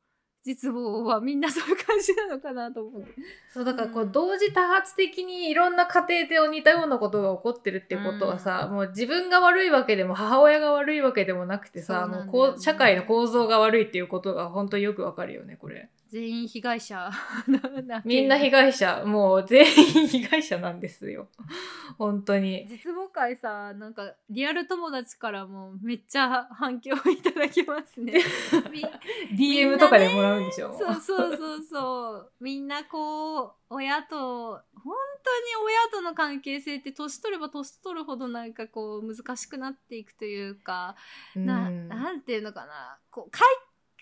実母はみんなそういう感じなのかなと思う。そう、だからこううん同時多発的にいろんな家庭で似たようなことが起こってるってことはさ、もう自分が悪いわけでも母親が悪いわけでもなくてさ、ねもうこう社会の構造が悪いっていうことが本当によくわかるよね、これ。全員被害者な (laughs) みんな被害者、もう全員被害者なんですよ。(laughs) 本当に。実母会さなんかリアル友達からもめっちゃ反響いただきますね。み (laughs) DM とかでもらうんでしょ。そうそうそう。そうみんなこう親と本当に親との関係性って年取れば年取るほどなんかこう難しくなっていくというか、なうん。なんていうのかな。こう解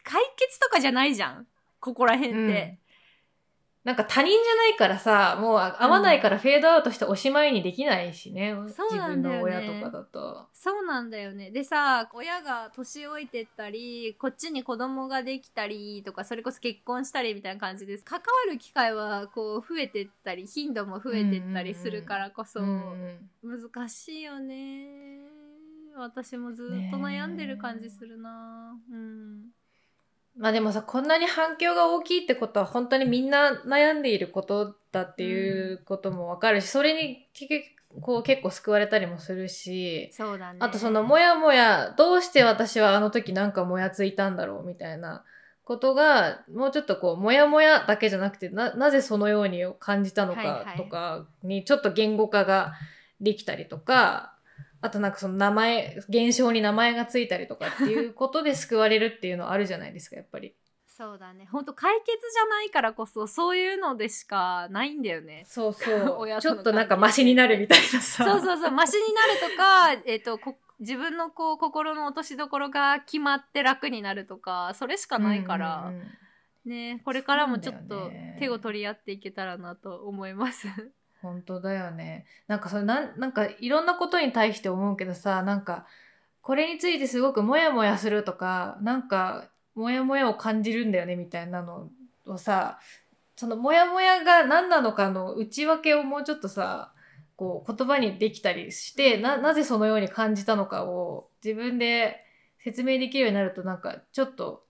解決とかじゃないじゃんここら辺って。なんか他人じゃないからさ、もう合わないからフェードアウトしておしまいにできないしね。そうなんだよね自分の親とかだと。そうなんだよね。でさ、親が年老いてったり、こっちに子供ができたりとか、それこそ結婚したりみたいな感じです。関わる機会はこう増えてったり、頻度も増えてったりするからこそ、うん難しいよね。私もずっと悩んでる感じするな。うん。まあでもさ、こんなに反響が大きいってことは本当にみんな悩んでいることだっていうこともわかるし、それに結局こう結構救われたりもするし、そうだね。あとそのもやもや、どうして私はあの時なんかもやついたんだろうみたいなことが、もうちょっとこう、もやもやだけじゃなくて、な、なぜそのように感じたのかとかにちょっと言語化ができたりとか、あとなんかその名前、現象に名前がついたりとかっていうことで救われるっていうのはあるじゃないですか、やっぱり。そうだね。本当解決じゃないからこそ、そういうのでしかないんだよね。そうそう。(laughs) 親ちょっとなんかマシになるみたいなさ。そうそうそう、マシになるとか、えっ、とこ、自分のこう、心の落としどころが決まって楽になるとか、それしかないから、うんうんうんね、これからもちょっと手を取り合っていけたらなと思います。本当だよね。なんかそれなん、なんかいろんなことに対して思うけどさ、なんか、これについてすごくモヤモヤするとか、なんか、モヤモヤを感じるんだよねみたいなのをさ、そのモヤモヤが何なのかの内訳をもうちょっとさ、こう言葉にできたりして、な、なぜそのように感じたのかを自分で説明できるようになるとなんかちょっと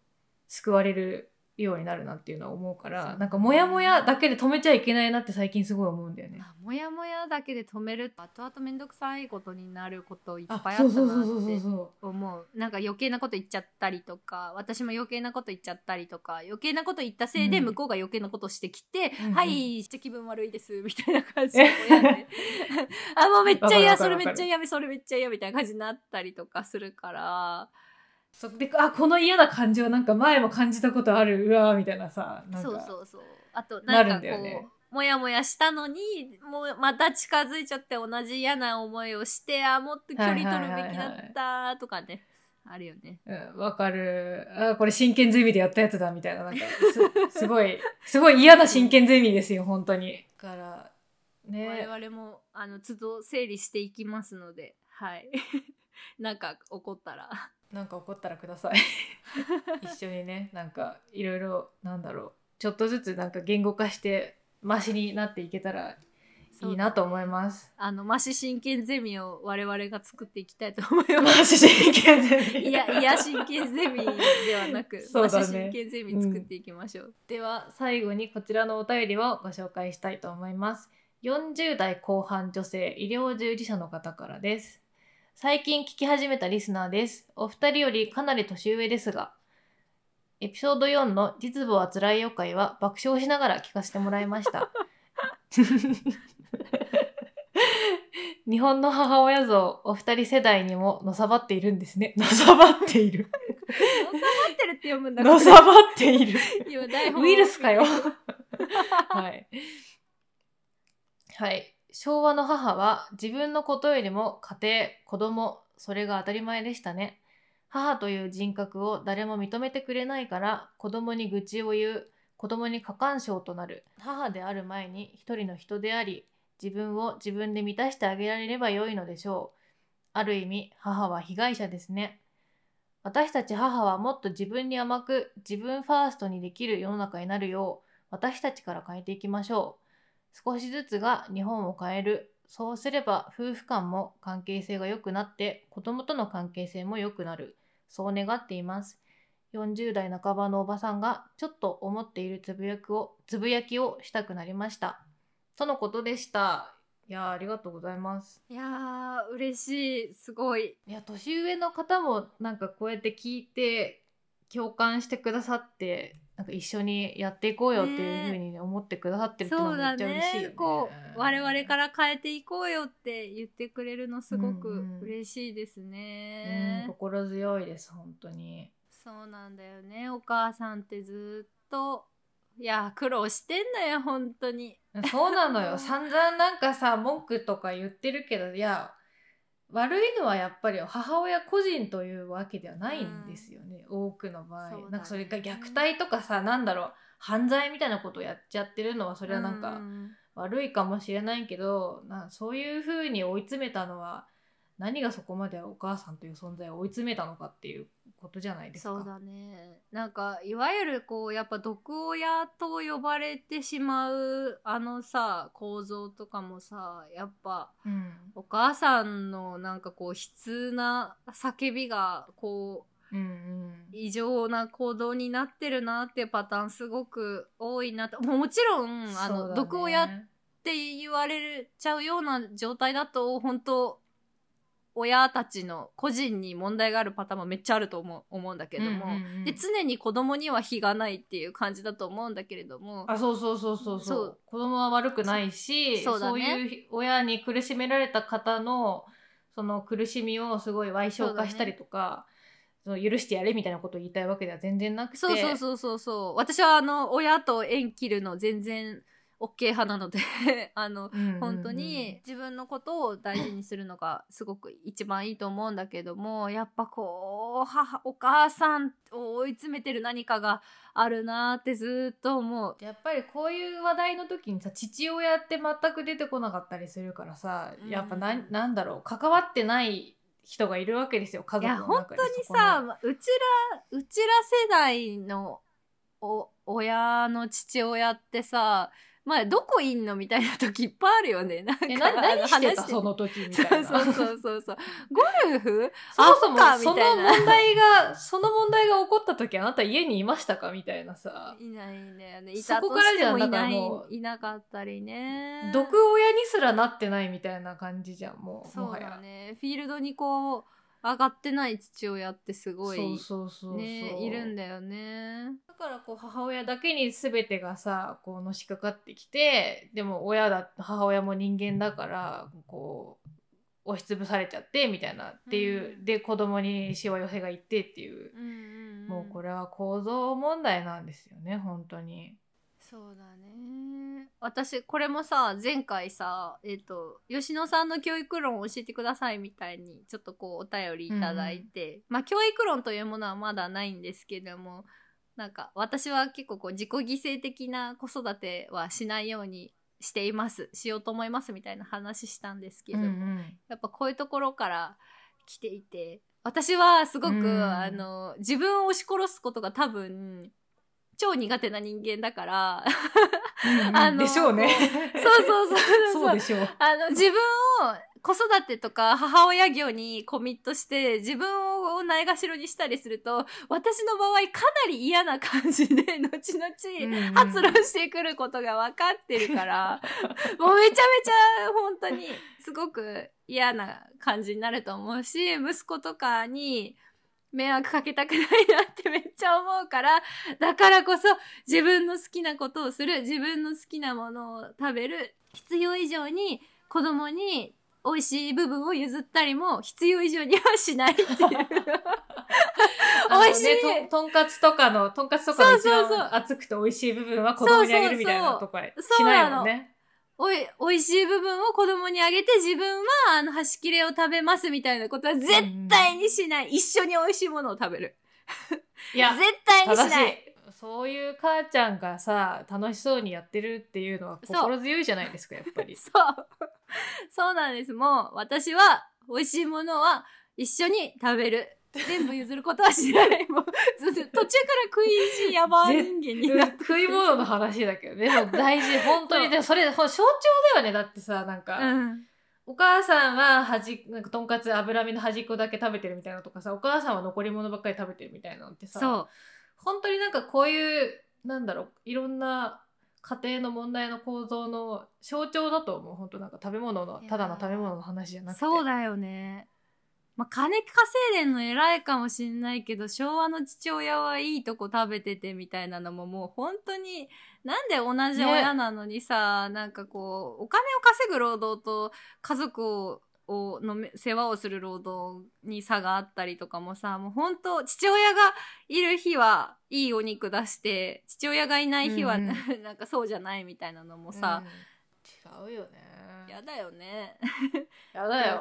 救われるようになるなっていうのは思うから、なんかモヤモヤだけで止めちゃいけないなって最近すごい思うんだよね。もやもやだけで止めると後々めんどくさいことになることいっぱいああ、ったなってそ思う。なんか余計なこと言っちゃったりとか私も余計なこと言っちゃったりとか余計なこと言ったせいでうん。向こうが余計なことしてきて、うんうんはい気分悪いですみたいな感じで。(laughs) あもうめっちゃわ嫌それめっちゃ嫌それめっちゃ嫌みたいな感じになったりとかするからう。そで、あ、この嫌な感情なんか前も感じたことある、うわーみたいなさ、なんか。そうそうそうあとなんかこうもやもやしたのにもうまた近づいちゃって同じ嫌な思いをしてあもっと距離取るべきだったとかねあるよね。うんわかる。あ、これ真剣ゼミでやったやつだ、みたいな。なんか、す (laughs) すごい、すごい嫌な真剣ゼミですよ、本当に。だから、ね。我々もあの都度整理していきますのではい (laughs) なんか起こったらなんか怒ったらください。(laughs) 一緒にね、なんか、いろいろ、なんだろう。ちょっとずつなんか言語化して、マシになっていけたらいいなと思います。あのマシ真剣ゼミを我々が作っていきたいと思いまマすシ真剣ゼミ。いやいや真剣ゼミではなく、(laughs) ねマシ真剣ゼミ作っていきましょう、では最後にこちらのお便りをご紹介したいと思います40代後半女性医療従事者の方からです最近聞き始めたリスナーですお二人よりかなり年上ですがエピソード4の実母は辛いよ会は爆笑しながら聞かせてもらいました。日本の母親像、お二人世代にものさばっているんですね。のさばっている。のさばってるって読むんだのさばっている。ウイルスかよ。(laughs) はい。はい。昭和の母は自分のことよりも家庭、子供、それが当たり前でしたね。母という人格を誰も認めてくれないから子供に愚痴を言う、子供に過干渉となる。母である前に一人の人であり、自分を自分で満たしてあげられればよいのでしょう。ある意味、母は被害者ですね。私たち母はもっと自分に甘く自分ファーストにできる世の中になるよう私たちから変えていきましょう。少しずつが日本を変える。そうすれば夫婦間も関係性が良くなって子供との関係性も良くなる。そう願っています。40代半ばのおばさんがちょっと思っているつぶやくをつぶやきをしたくなりました。とのことでした。いやーありがとうございます。いやー嬉しいすごいいや年上の方もなんかこうやって聞いて共感してくださってなんか一緒にやっていこうよっていうふうに思ってくださってるっていうのそうだはめっちゃ嬉しいよね。ねこう我々から変えていこうよって言ってくれるのすごくうん。うん嬉しいですうんね、心強いです本当に。そうなんだよね。お母さんってずっといや苦労してんだよ本当に。そうなのよ。(laughs) 散々なんかさ文句とか言ってるけどいや悪いのはやっぱり母親個人というわけではないんですよね、多くの場合、ね。なんかそれが虐待とかさなんだろう犯罪みたいなことをやっちゃってるのはそれはなんか、うん。悪いかもしれないけどなそういう風に追い詰めたのは何がそこまでお母さんという存在を追い詰めたのかっていうことじゃないですか。そうだね。なんかいわゆるこうやっぱ毒親と呼ばれてしまうあのさ構造とかもさやっぱうん。お母さんのなんかこう悲痛な叫びがこううんうん。異常な行動になってるなっていうパターンすごく多いなともちろんあの、毒親って言われちゃうような状態だと本当親たちの個人に問題があるパターンもめっちゃあると思う思うんだけども、うんうんうんで常に子供には非がないっていう感じだと思うんだけれども。あそうそうそうそうそう。子供は悪くないしそうそういう親に苦しめられた方のその苦しみをすごい賠償化したりとかその許してやれみたいなことを言いたいわけでは全然なくて。そうそうそうそうそう。私はあの親と縁切るの全然 OK 派なので (laughs) あのうんうんうん。本当に自分のことを大事にするのがすごく一番いいと思うんだけどもやっぱこう母お母さんを追い詰めてる何かがあるなってずっと思う。やっぱりこういう話題の時にさ父親って全く出てこなかったりするからさ、うん。やっぱなんなんだろう関わってない人がいるわけですよ家いや族の中本当ににそこのさうちらうちら世代のお親の父親ってさまあどこいんのみたいな時いっぱいあるよね。なんか何してた？話その時みそたいうな。そうそうそうそう。ゴルフ？(laughs) そもそもその問題がその問題が起こった時あなた家にいましたか？みたいなさ。いないんだよね。いそたとしてもいない。いなかったりね。毒親にすらなってないみたいな感じじゃんもうそうだね。フィールドにこう上がってない父親ってすごいねいるんだよね。だからこう母親だけに全てがさこうのしかかってきてでも親だ母親も人間だからこう押しつぶされちゃってみたいなっていう、うんで子供にしわ寄せがいってっていう、うんうん、もうこれは構造問題なんですよね本当に。そうだね。私これもさ前回さえっ、と吉野さんの教育論を教えてくださいみたいにちょっとこうお便りいただいて、まあ教育論というものはまだないんですけどもなんか私は結構こう自己犠牲的な子育てはしないようにしています。しようと思いますみたいな話したんですけども、うんうん。やっぱこういうところから来ていて私はすごく、うん。あの自分を押し殺すことが多分超苦手な人間だからうんうんあのでしょうね。そうそうそうそうそうでしょう。あの自分を子育てとか母親業にコミットして自分をないがしろにしたりすると私の場合かなり嫌な感じで (laughs) 後々発露してくることが分かってるから、もうめちゃめちゃ本当にすごく嫌な感じになると思うし、息子とかに、迷惑かけたくないなってめっちゃ思うから、だからこそ自分の好きなことをする、自分の好きなものを食べる、必要以上に子供に美味しい部分を譲ったりも必要以上にはしないっていう。(laughs) 美味しいね、ととんかつとかの、とんかつとかの一番熱くて美味しい部分は子供にあげるみたいなとかそうしないもんね。おい、美味しい部分を子供にあげて自分はあの端切れを食べますみたいなことは絶対にしない。一緒に美味しいものを食べる。いや、(laughs) 絶対にしない。い。そういう母ちゃんがさ、楽しそうにやってるっていうのは心強いじゃないですか、やっぱり。(laughs) そう。そうなんです。もう私は美味しいものは一緒に食べる。全部譲ることはしない。もう途中から食い意地やば人間になって。食い物の話だけど、でも大事、本当に。でもそれ、ほん象徴だよね。だってさ、なんか、うん。お母さんは端、なんかとんかつ脂身の端っこだけ食べてるみたいなのとかさ、お母さんは残り物ばっかり食べてるみたいなのってさ、そう。本当になんかこういう、なんだろう、いろんな家庭の問題の構造の象徴だと思う。本当なんか食べ物のただの食べ物の話じゃなくて。そうだよね。まあ、金稼いでんの偉いかもしんないけど、昭和の父親はいいとこ食べててみたいなのももう本当に、なんで同じ親なのにさ、なんかこう、お金を稼ぐ労働と家族を、をのめ世話をする労働に差があったりとかもさ、もう本当父親がいる日はいいお肉出して、父親がいない日は、うん (laughs) なんかそうじゃないみたいなのもさ、うん、違うよね。やだよね。やだよ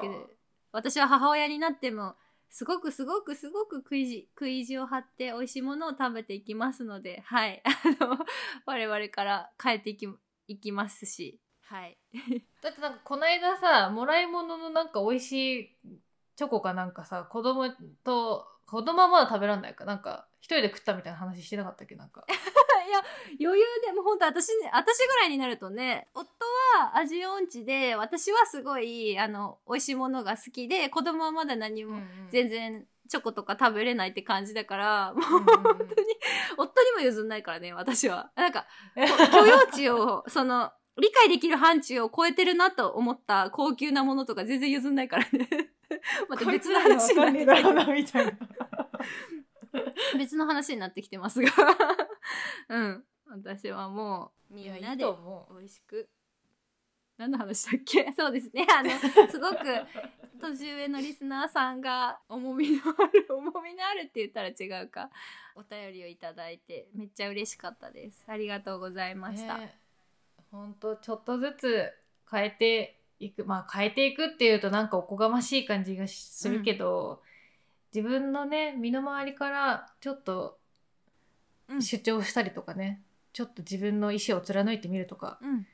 私は母親になってもすごくすごくすごく食いじ食い意地を張って美味しいものを食べていきますのではい。(laughs) あの我々から変えていきいきますし。はい。(laughs) だってなんかこの間さもらい物のなんか美味しいチョコかなんかさ子供と子供はまだ食べらんないか。なんか一人で食ったみたいな話してなかったっけ？なんか。い (laughs) や余裕でもう本当私私ぐらいになるとね夫は味音痴で私はすごいあの美味しいものが好きで子供はまだ何も全然チョコとか食べれないって感じだからもう本本当に夫にも譲んないからね私は。なんか (laughs) 許容値を、その、理解できる範疇を超えてるなと思った高級なものとか全然譲んないからね。(laughs) (laughs) また別の話になってきてなみたいな (laughs) 別の話になってきてますが。(laughs) うん。私はもう、みんないで美味しく。何の話だっけ？(laughs) そうですね。あの、すごく、年上のリスナーさんが、重みのある、重みのあるって言ったら違うか。お便りをいただいて、めっちゃ嬉しかったです。ありがとうございました。ねほんとちょっとずつ変えていくまあ変えていくっていうとなんかおこがましい感じがしするけど、自分のね身の回りからちょっとうん。主張したりとかね、ちょっと自分の意思を貫いてみるとかうん。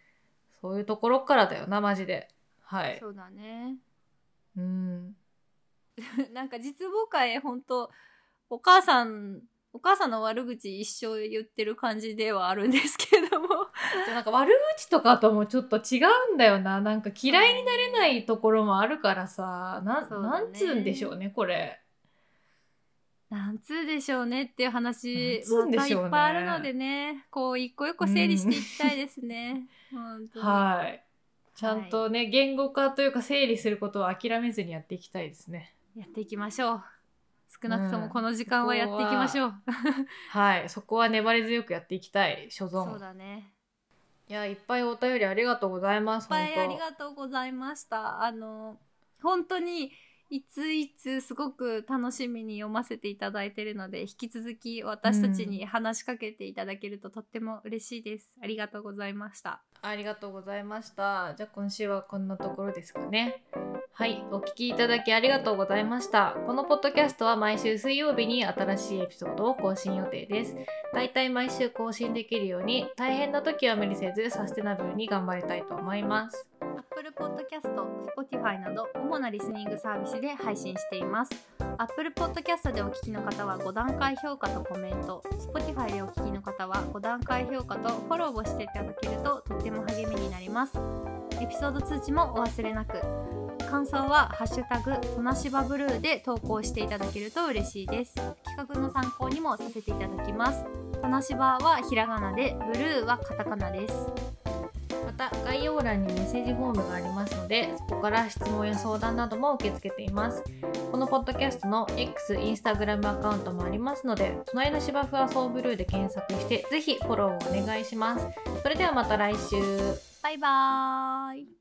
そういうところからだよなマジで。はい。そうだね。うん。(laughs) なんか実母会本当お母さんお母さんの悪口一生言ってる感じではあるんですけれども。で (laughs) なんか悪口とかともちょっと違うんだよな。なんか嫌いになれないところもあるからさうだね。なんつうんでしょうねこれなんつうでしょうねっていう話なんつうんでまたいっぱいあるのでねこう一個一個整理していきたいですね。はいちゃんとね、言語化というか整理することを諦めずにやっていきたいですねやっていきましょう。少なくとうんもこの時間はやっていきましょう。はいそこは粘り強くやっていきたい所そう存だね。いやいっぱいお便りありがとうございますいっぱいありがとうございました。あの、本当に、いついつすごく楽しみに読ませていただいているので、引き続き私たちに話しかけていただけるととっても嬉しいです。ありがとうございました。ありがとうございました。じゃあ今週はこんなところですかね。はい、お聞きいただきありがとうございました。このポッドキャストは毎週水曜日に新しいエピソードを更新予定です。だいたい毎週更新できるように、大変な時は無理せずサステナブルに頑張りたいと思います。Apple Podcast、Spotify など主なリスニングサービスで配信しています。Apple Podcast でお聞きの方は5段階評価とコメント、Spotify でお聞きの方は5段階評価とフォローをしていただけるととっても励みになります。エピソード通知もお忘れなく。感想はハッシュタグトナシバブルーで投稿していただけると嬉しいです。企画の参考にもさせていただきます。トナシバはひらがなで、ブルーはカタカナです。また概要欄にメッセージフォームがありますのでそこから質問や相談なども受け付けています。このポッドキャストの X、インスタグラムアカウントもありますので隣の芝生はソーブルーで検索してぜひフォローをお願いします。それではまた来週。バイバーイ。